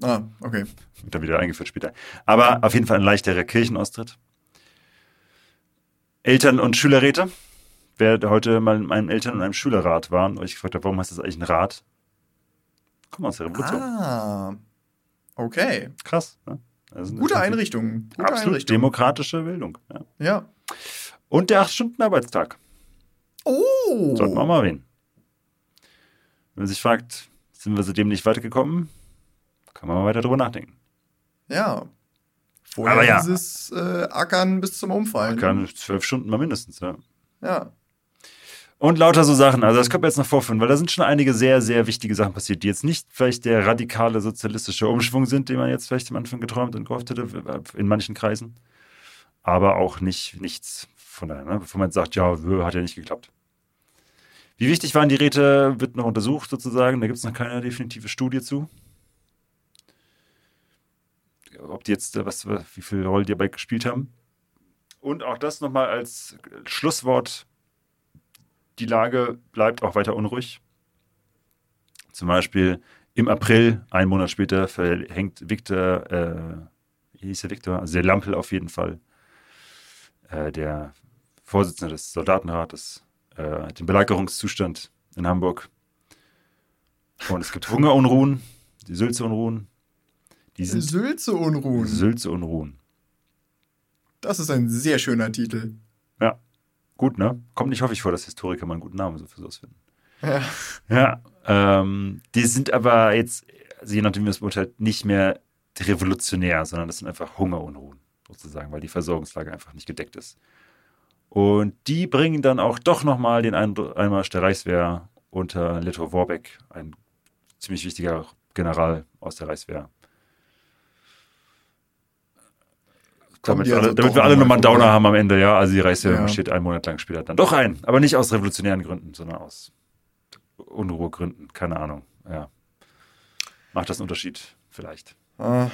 Ah, okay. wird dann wieder eingeführt später. Aber auf jeden Fall ein leichterer Kirchenaustritt. Eltern- und Schülerräte. Wer heute mal in meinem Eltern- und einem Schülerrat war und euch gefragt hat, warum heißt das eigentlich ein Rat? Kommt aus der Revolution. Ah. Okay. Krass. Ne? Also Gute Einrichtung. Gute Absolut Einrichtung. demokratische Bildung. Ja. Ja. Und der 8-Stunden-Arbeitstag. Oh. Sollten wir auch mal erwähnen. Wenn man sich fragt, sind wir seitdem nicht weitergekommen, kann man mal weiter drüber nachdenken. Ja. Vorher Aber ja. dieses äh, Ackern bis zum Umfallen. Kann zwölf Stunden mal mindestens, ja. Ja. Und lauter so Sachen. Also das können wir jetzt noch vorführen, weil da sind schon einige sehr, sehr wichtige Sachen passiert, die jetzt nicht vielleicht der radikale sozialistische Umschwung sind, den man jetzt vielleicht am Anfang geträumt und gehofft hätte, in manchen Kreisen. Aber auch nicht nichts von daher, ne? bevor man sagt, ja, hat ja nicht geklappt. Wie wichtig waren die Räte, wird noch untersucht sozusagen. Da gibt es noch keine definitive Studie zu. Ob die jetzt, äh, was, wie viel Rolle die dabei gespielt haben. Und auch das nochmal als Schlusswort die Lage bleibt auch weiter unruhig. Zum Beispiel im April, einen Monat später, verhängt Viktor, äh, wie hieß der Viktor? Also der Lampel auf jeden Fall, äh, der Vorsitzende des Soldatenrates, äh, den Belagerungszustand in Hamburg. Und es gibt Hungerunruhen, die Sülze-Unruhen. Die Sülze-Unruhen. Sülze-Unruhen. Das ist ein sehr schöner Titel. Gut, ne? Kommt nicht häufig vor, dass Historiker mal einen guten Namen so für sowas finden. Ja. Ja, ähm, die sind aber jetzt, also je nachdem, wie man es beurteilt, nicht mehr revolutionär, sondern das sind einfach Hungerunruhen, sozusagen, weil die Versorgungslage einfach nicht gedeckt ist. Und die bringen dann auch doch nochmal den Einmarsch der Reichswehr unter Leto Warbeck, ein ziemlich wichtiger General aus der Reichswehr. Damit, alle, also damit wir alle noch nochmal mal einen Downer haben am Ende, ja. Also die Reichswehr Ja. steht einen Monat lang später dann doch ein. Aber nicht aus revolutionären Gründen, sondern aus Unruhegründen. Keine Ahnung. Ja. Macht das einen Unterschied? Vielleicht. Ah,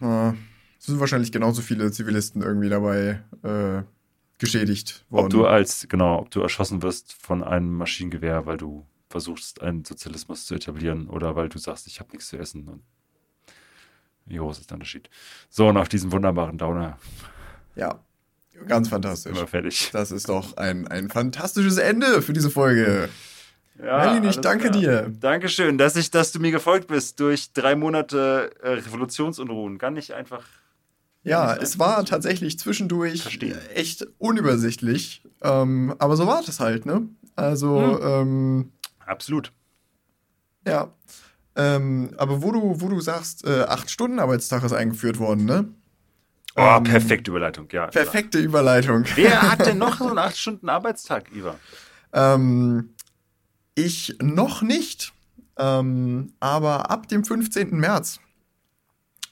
ah. Es sind wahrscheinlich genauso viele Zivilisten irgendwie dabei äh, geschädigt worden. Ob du als, genau, ob du erschossen wirst von einem Maschinengewehr, weil du versuchst, einen Sozialismus zu etablieren oder weil du sagst, ich habe nichts zu essen. Und wie groß ist der Unterschied? So, und auf diesem wunderbaren Downer ja, ganz fantastisch. wir fertig. Das ist doch ein, ein fantastisches Ende für diese Folge. Ja, Merlin, ich danke klar. dir. Dankeschön, dass, ich, dass du mir gefolgt bist durch drei Monate äh, Revolutionsunruhen. Kann ich einfach. Ja, es war tatsächlich zwischendurch Verstehen. echt unübersichtlich. Ähm, aber so war das halt, ne? Also, ähm, Absolut. ja. Ähm, aber wo du, wo du sagst, äh, acht Stunden Arbeitstag ist eingeführt worden, ne? Oh, Ähm, perfekte Überleitung, ja. Perfekte Überleitung. Wer hat denn noch so einen 8-Stunden-Arbeitstag, Iva? Ähm, ich noch nicht, ähm, aber ab dem 15. März.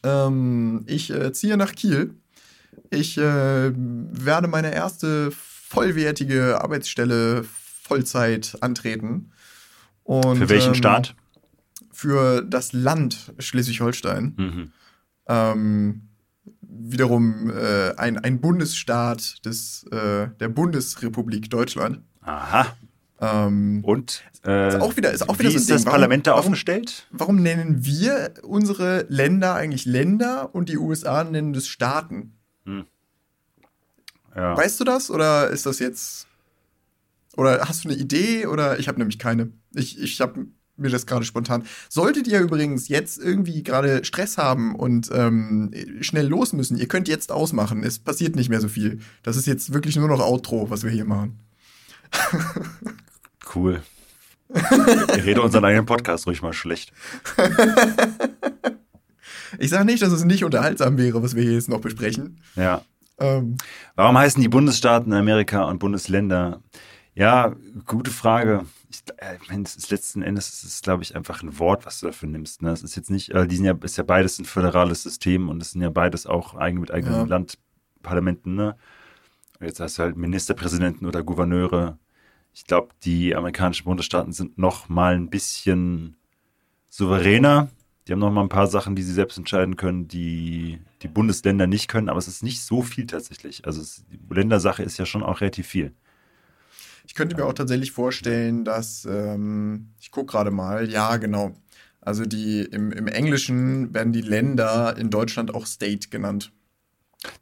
Ähm, ich äh, ziehe nach Kiel. Ich äh, werde meine erste vollwertige Arbeitsstelle Vollzeit antreten. Und, Für welchen ähm, Staat? Für das Land Schleswig-Holstein. Mhm. Ähm, wiederum äh, ein, ein Bundesstaat des, äh, der Bundesrepublik Deutschland. Aha. Ähm, Und äh, Ist auch wieder- ist auch wieder wie so ein ist Ding. das Warum- Parlament da warum- aufgestellt? Warum nennen wir unsere Länder eigentlich Länder und die USA nennen das Staaten? Ja. Weißt du das oder ist das jetzt. Oder hast du eine Idee oder ich habe nämlich keine. Ich, ich habe mir das gerade spontan. Solltet ihr übrigens jetzt irgendwie gerade Stress haben und ähm, schnell los müssen, ihr könnt jetzt ausmachen. Es passiert nicht mehr so viel. Das ist jetzt wirklich nur noch Outro, was wir hier machen. Cool. Ich rede unseren eigenen Podcast ruhig mal schlecht. Ich sage nicht, dass es nicht unterhaltsam wäre, was wir hier jetzt noch besprechen. Ja. Ähm, Warum heißen die Bundesstaaten Amerika und Bundesländer? Ja, gute Frage. Ich, äh, ich letzten Endes ist es, glaube ich, einfach ein Wort, was du dafür nimmst. Ne? Es ist jetzt nicht, äh, die sind ja, ist ja beides ein föderales System und es sind ja beides auch eigen, mit eigenen Ja. Landparlamenten. Ne? Jetzt hast du halt Ministerpräsidenten oder Gouverneure. Ich glaube, die amerikanischen Bundesstaaten sind noch mal ein bisschen souveräner. Die haben noch mal ein paar Sachen, die sie selbst entscheiden können, die die Bundesländer nicht können, aber es ist nicht so viel tatsächlich. Also es, die Ländersache ist ja schon auch relativ viel. Ich könnte mir auch tatsächlich vorstellen, dass, ähm, ich gucke gerade mal, ja, genau. Also die im, im Englischen werden die Länder in Deutschland auch State genannt.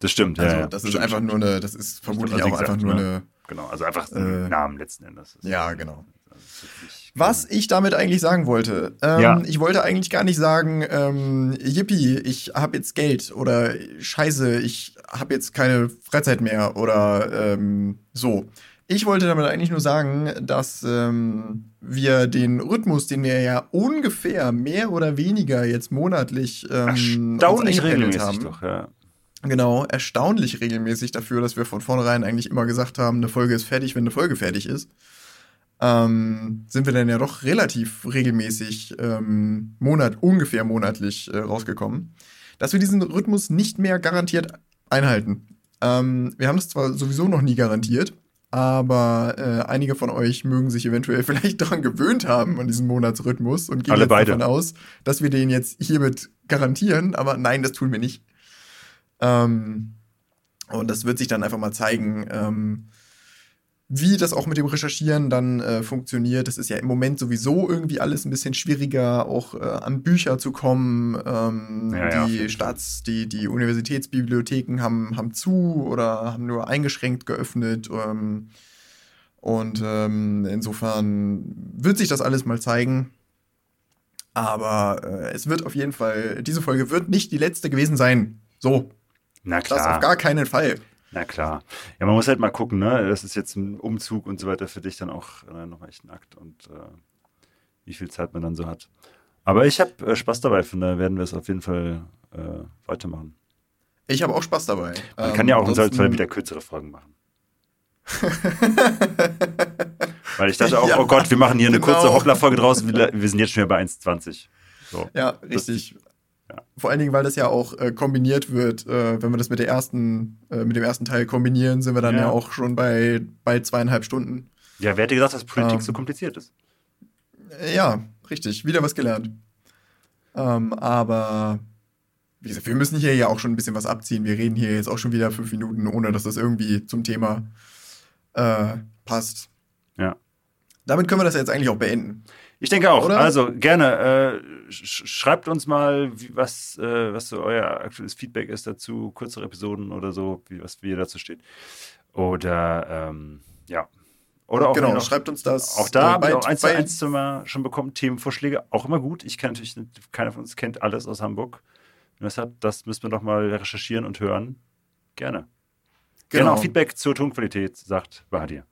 Das stimmt, Also ja. ja. das ist Stimmt, einfach stimmt. nur eine, das ist vermutlich Also auch einfach gesagt, nur ne? eine. Genau, also einfach Äh, Namen letzten Endes. Ja, genau. Also ist wirklich- Was ich damit eigentlich sagen wollte, ähm, Ja. ich wollte eigentlich gar nicht sagen, ähm, yippie, ich habe jetzt Geld oder scheiße, ich habe jetzt keine Freizeit mehr oder ähm, so. Ich wollte damit eigentlich nur sagen, dass ähm, wir den Rhythmus, den wir ja ungefähr mehr oder weniger jetzt monatlich ähm, Erstaunlich regelmäßig haben. doch, ja. Genau, erstaunlich regelmäßig dafür, dass wir von vornherein eigentlich immer gesagt haben, eine Folge ist fertig, wenn eine Folge fertig ist. Ähm, sind wir dann ja doch relativ regelmäßig ähm, Monat, ungefähr monatlich äh, rausgekommen, dass wir diesen Rhythmus nicht mehr garantiert einhalten. Ähm, wir haben das zwar sowieso noch nie garantiert, aber äh, einige von euch mögen sich eventuell vielleicht daran gewöhnt haben, an diesen Monatsrhythmus und gehen Alle jetzt beide. davon aus, dass wir den jetzt hiermit garantieren, aber nein, das tun wir nicht. Ähm, und das wird sich dann einfach mal zeigen, ähm, wie das auch mit dem Recherchieren dann äh, funktioniert. Das ist ja im Moment sowieso irgendwie alles ein bisschen schwieriger, auch äh, an Bücher zu kommen. Ähm, Ja, ja, die Fall. Staats-, die, die Universitätsbibliotheken haben, haben zu oder haben nur eingeschränkt geöffnet. Ähm, und ähm, insofern wird sich das alles mal zeigen. Aber äh, es wird auf jeden Fall, diese Folge wird nicht die letzte gewesen sein. So, Na das auf klar, gar keinen Fall. Na klar. Ja, man muss halt mal gucken, ne? Das ist jetzt ein Umzug und so weiter für dich dann auch äh, noch echt ein Akt und äh, wie viel Zeit man dann so hat. Aber ich habe äh, Spaß dabei, von daher werden wir es auf jeden Fall äh, weitermachen. Ich habe auch Spaß dabei. Man Ähm, kann ja auch im ansonsten- Zweifelsfall wieder kürzere Folgen machen. Weil ich dachte auch, Ja, oh Gott, wir machen hier eine genau. kurze Hoppla-Folge draus. Wir, wir sind jetzt schon wieder bei 1,20. So. Ja, richtig. Ja. Vor allen Dingen, weil das ja auch äh, kombiniert wird. Äh, wenn wir das mit der ersten, äh, mit dem ersten Teil kombinieren, sind wir dann ja, Ja. auch schon bei, bei zweieinhalb Stunden. Ja, wer hätte gesagt, dass Politik Ähm. so kompliziert ist? Ja, richtig. Wieder was gelernt. Ähm, aber wie gesagt, wir müssen hier ja auch schon ein bisschen was abziehen. Wir reden hier jetzt auch schon wieder fünf Minuten, ohne dass das irgendwie zum Thema äh, passt. Ja. Damit können wir das jetzt eigentlich auch beenden. Ich denke auch. Oder? Also gerne, äh, sch schreibt uns mal, wie, was, äh, was so euer aktuelles Feedback ist dazu, kürzere Episoden oder so, wie, was wie ihr dazu steht. Oder ähm, ja. Oder auch, genau, noch, schreibt uns das. auch da habe ich bei- auch eins zu bei- eins schon bekommen, Themenvorschläge, auch immer gut. Ich kann natürlich, nicht- keiner von uns kennt alles aus Hamburg. Wenn ihr das müssen wir doch mal recherchieren und hören. Gerne. Genau, Genau. auch Feedback zur Tonqualität, sagt Bahadir.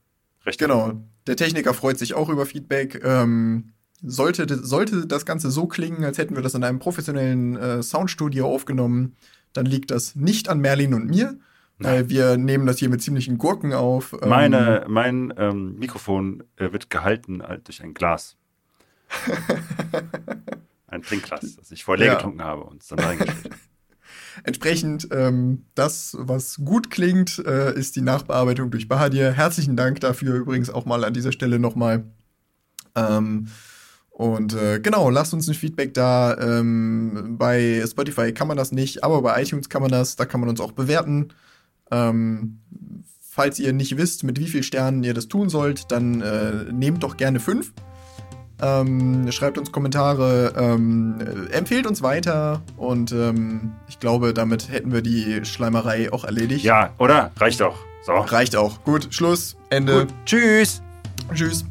Recht. Genau. Der Techniker freut sich auch über Feedback. Ähm, sollte, sollte das Ganze so klingen, als hätten wir das in einem professionellen äh, Soundstudio aufgenommen, dann liegt das nicht an Merlin und mir. Weil wir nehmen das hier mit ziemlichen Gurken auf. Ähm, Meine, mein ähm, Mikrofon äh, wird gehalten halt durch ein Glas. ein Trinkglas, das ich vorher leer Ja. getrunken habe und es dann reingestellt habe. Entsprechend, ähm, das, was gut klingt, äh, ist die Nachbearbeitung durch Bahadir. Herzlichen Dank dafür übrigens auch mal an dieser Stelle nochmal. Ähm, und äh, genau, lasst uns ein Feedback da. Ähm, bei Spotify kann man das nicht, aber bei iTunes kann man das. Da kann man uns auch bewerten. Ähm, falls ihr nicht wisst, mit wie vielen Sternen ihr das tun sollt, dann äh, nehmt doch gerne fünf. Ähm, schreibt uns Kommentare, ähm, äh, empfehlt uns weiter und ähm, ich glaube, damit hätten wir die Schleimerei auch erledigt. Ja, oder? Reicht doch. So. Reicht auch. Gut, Schluss, Ende. Gut. Tschüss. Tschüss.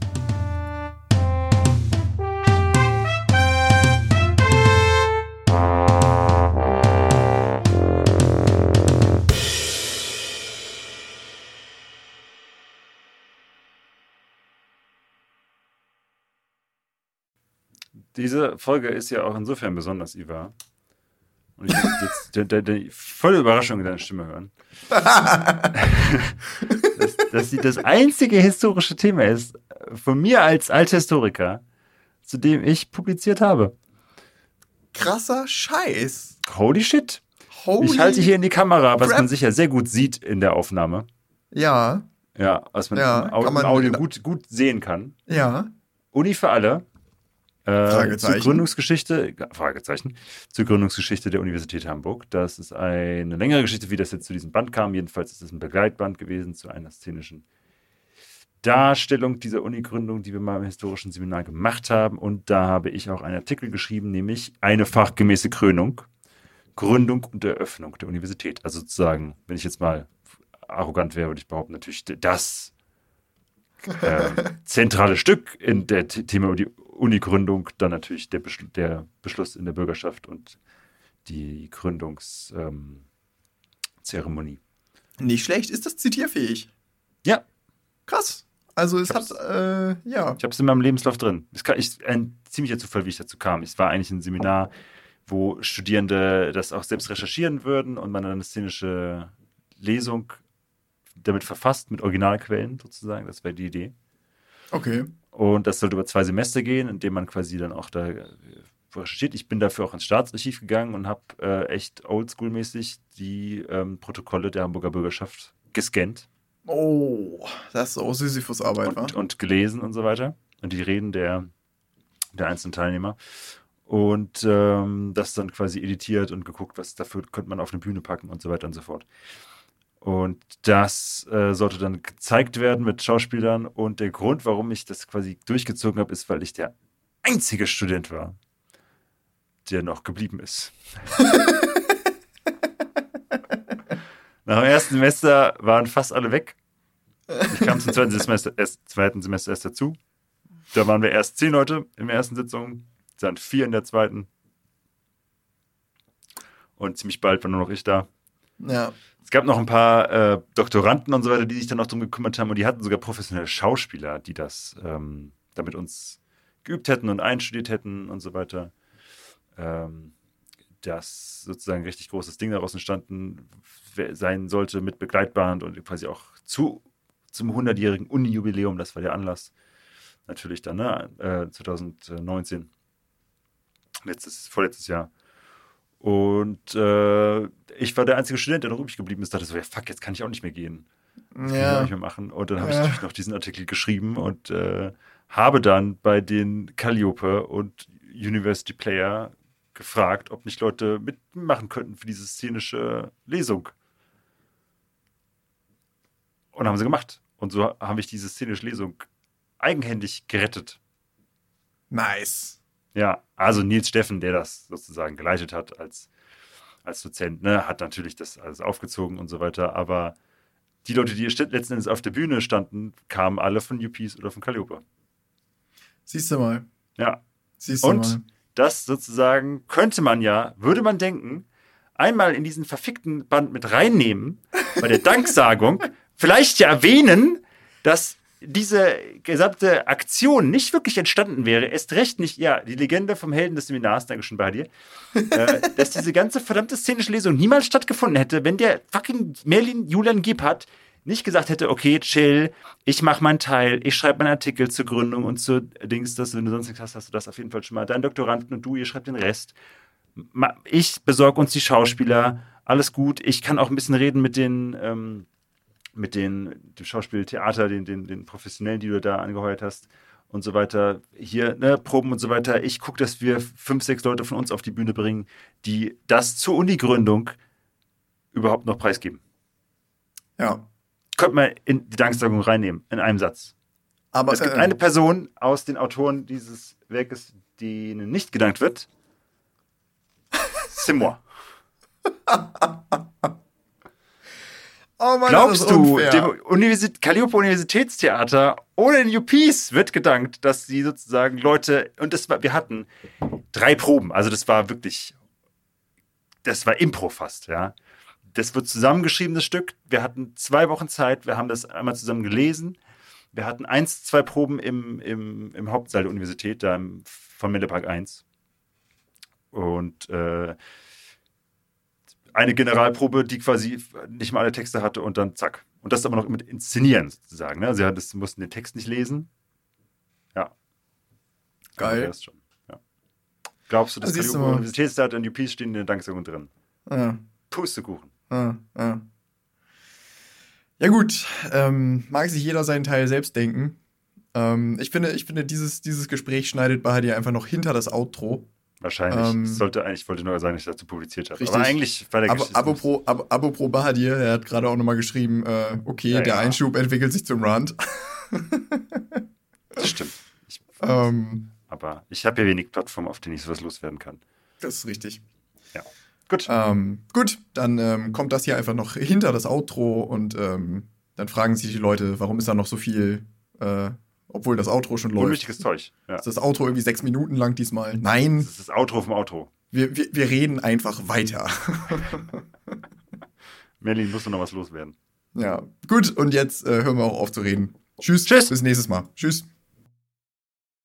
Diese Folge ist ja auch insofern besonders, Iva. Und ich jetzt der, der, der volle Überraschung in deiner Stimme hören. dass, dass sie das einzige historische Thema ist, von mir als Althistoriker, zu dem ich publiziert habe. Krasser Scheiß. Holy shit. Holy. Ich halte hier in die Kamera, was crap. man sicher sehr gut sieht in der Aufnahme. Ja, Ja, was man Ja, im, man Audio in- gut, gut sehen kann. ja. Uni für alle. Äh, Fragezeichen. zur Gründungsgeschichte, Fragezeichen, zur Gründungsgeschichte der Universität Hamburg. Das ist eine längere Geschichte, wie das jetzt zu diesem Band kam. Jedenfalls ist es ein Begleitband gewesen zu einer szenischen Darstellung dieser Uni-Gründung, die wir mal im historischen Seminar gemacht haben. Und da habe ich auch einen Artikel geschrieben, nämlich eine fachgemäße Krönung, Gründung und Eröffnung der Universität. Also sozusagen, wenn ich jetzt mal arrogant wäre, würde ich behaupten, natürlich das äh, zentrale Stück in der Thema Uni-Gründung, dann natürlich der, Beschl der Beschluss in der Bürgerschaft und die Gründungszeremonie. Ähm. Nicht schlecht. Ist das zitierfähig? ja, Krass. Also es hat, äh, ja. ich habe es in meinem Lebenslauf drin. Es kann, ich, ein ziemlicher Zufall, wie ich dazu kam. Es war eigentlich ein Seminar, wo Studierende das auch selbst recherchieren würden und man dann eine szenische Lesung damit verfasst, mit Originalquellen sozusagen. Das wäre die Idee. Okay. Und das sollte über zwei Semester gehen, indem man quasi dann auch da äh, recherchiert. Ich bin dafür auch ins Staatsarchiv gegangen und habe äh, echt oldschool-mäßig die ähm, Protokolle der Hamburger Bürgerschaft gescannt Oh, das ist auch Sisyphus-Arbeit, wa? und, und gelesen und so weiter. Und die Reden der, der einzelnen Teilnehmer. Und ähm, das dann quasi editiert und geguckt, was dafür könnte man auf eine Bühne packen und so weiter und so fort. Und das äh, sollte dann gezeigt werden mit Schauspielern. Und der Grund, warum ich das quasi durchgezogen habe, ist, weil ich der einzige Student war, der noch geblieben ist. Nach dem ersten Semester waren fast alle weg. Ich kam zum zweiten Semester, erst, zweiten Semester erst dazu. Da waren wir erst zehn Leute in der ersten Sitzung, dann vier in der zweiten. Und ziemlich bald war nur noch ich da. Ja. Es gab noch ein paar äh, Doktoranden und so weiter, die sich dann noch drum gekümmert haben. Und die hatten sogar professionelle Schauspieler, die das ähm, damit uns geübt hätten und einstudiert hätten und so weiter. Ähm, dass sozusagen ein richtig großes Ding daraus entstanden sein sollte mit Begleitband und quasi auch zu, zum 100-jährigen Uni-Jubiläum, das war der Anlass. Natürlich dann, ne, äh, 2019. Letztes, vorletztes Jahr. Und äh, ich war der einzige Student, der noch übrig geblieben ist. Dachte so, ja, fuck, jetzt kann ich auch nicht mehr gehen. Das kann ich auch nicht mehr machen. Und dann habe Ja. ich natürlich noch diesen Artikel geschrieben und äh, habe dann bei den Calliope und University Player gefragt, ob nicht Leute mitmachen könnten für diese szenische Lesung. Und haben sie gemacht. Und so habe ich diese szenische Lesung eigenhändig gerettet. Nice. Ja, also Nils Steffen, der das sozusagen geleitet hat als, als Dozent, ne, hat natürlich das alles aufgezogen und so weiter. Aber die Leute, die letzten Endes auf der Bühne standen, kamen alle von UPs oder von Calliope. Siehst du mal. Ja, Siehst du und mal. das sozusagen könnte man ja, würde man denken, einmal in diesen verfickten Band mit reinnehmen, bei der Danksagung, vielleicht ja erwähnen, dass diese gesamte Aktion nicht wirklich entstanden wäre, erst recht nicht, ja, die Legende vom Helden des Seminars, danke schon bei dir, äh, dass diese ganze verdammte szenische Lesung niemals stattgefunden hätte, wenn der fucking Merlin Julian Gebhardt nicht gesagt hätte, okay, chill, ich mache meinen Teil, ich schreibe meinen Artikel zur Gründung und zu Dings, dass wenn du sonst nichts hast, hast du das auf jeden Fall schon mal. Dein Doktoranden und du, ihr schreibt den Rest. Ich besorge uns die Schauspieler, alles gut. Ich kann auch ein bisschen reden mit den, ähm, mit den, dem Schauspieltheater, den, den, den Professionellen, die du da angeheuert hast und so weiter. Hier, ne, Proben und so weiter. Ich gucke, dass wir fünf, sechs Leute von uns auf die Bühne bringen, die das zur Uni-Gründung überhaupt noch preisgeben. Ja. Könnte man in die Danksagung reinnehmen, in einem Satz. Aber Es gibt äh, eine Person aus den Autoren dieses Werkes, denen nicht gedankt wird. C'est moi. oh Mann, Glaubst das du, dem Universit Calliope Universitätstheater ohne den UPs wird gedankt, dass sie sozusagen Leute, und das war, wir hatten drei Proben, also das war wirklich, das war Impro fast, ja. Das wird zusammengeschriebenes Stück. Wir hatten zwei Wochen Zeit, wir haben das einmal zusammen gelesen. Wir hatten eins, zwei Proben im, im, im Hauptsaal der Universität, da im, von Mendepark 1. Und äh, eine Generalprobe, die quasi nicht mal alle Texte hatte und dann zack. Und das aber noch mit inszenieren sozusagen. Ne? Sie hat- das- mussten den Text nicht lesen. Ja. Geil. Erst Schon. Ja. Glaubst du, dass du Calliope mal. Universitätstheater und UPs stehen in der Danksagung drin? Ja. Pustekuchen. Ah, ah. Ja gut, ähm, mag sich jeder seinen Teil selbst denken. Ähm, ich finde, ich finde dieses, dieses Gespräch schneidet Bahadi einfach noch hinter das Outro. Wahrscheinlich. Ähm, sollte eigentlich, ich wollte nur sagen, dass ich dazu publiziert habe. Richtig. Aber eigentlich war der Abo, Abo pro Bahadir, er hat gerade auch nochmal geschrieben, äh, okay, Ja, der ja. Einschub entwickelt sich zum Rand. Das stimmt. Ich, ähm, aber ich habe ja wenig Plattform, auf denen ich sowas loswerden kann. das ist richtig. Gut. Ähm, gut, dann ähm, kommt das hier einfach noch hinter das Outro und ähm, dann fragen sich die Leute, warum ist da noch so viel, äh, obwohl das Outro schon läuft. Unnötiges Zeug. Ja. Ist das Outro irgendwie sechs Minuten lang diesmal? Nein, Das ist das Outro vom Outro. wir, wir, wir reden einfach weiter. Merlin muss noch was loswerden. ja, gut, und jetzt äh, hören wir auch auf zu reden. Tschüss, Tschüss. bis nächstes Mal. Tschüss.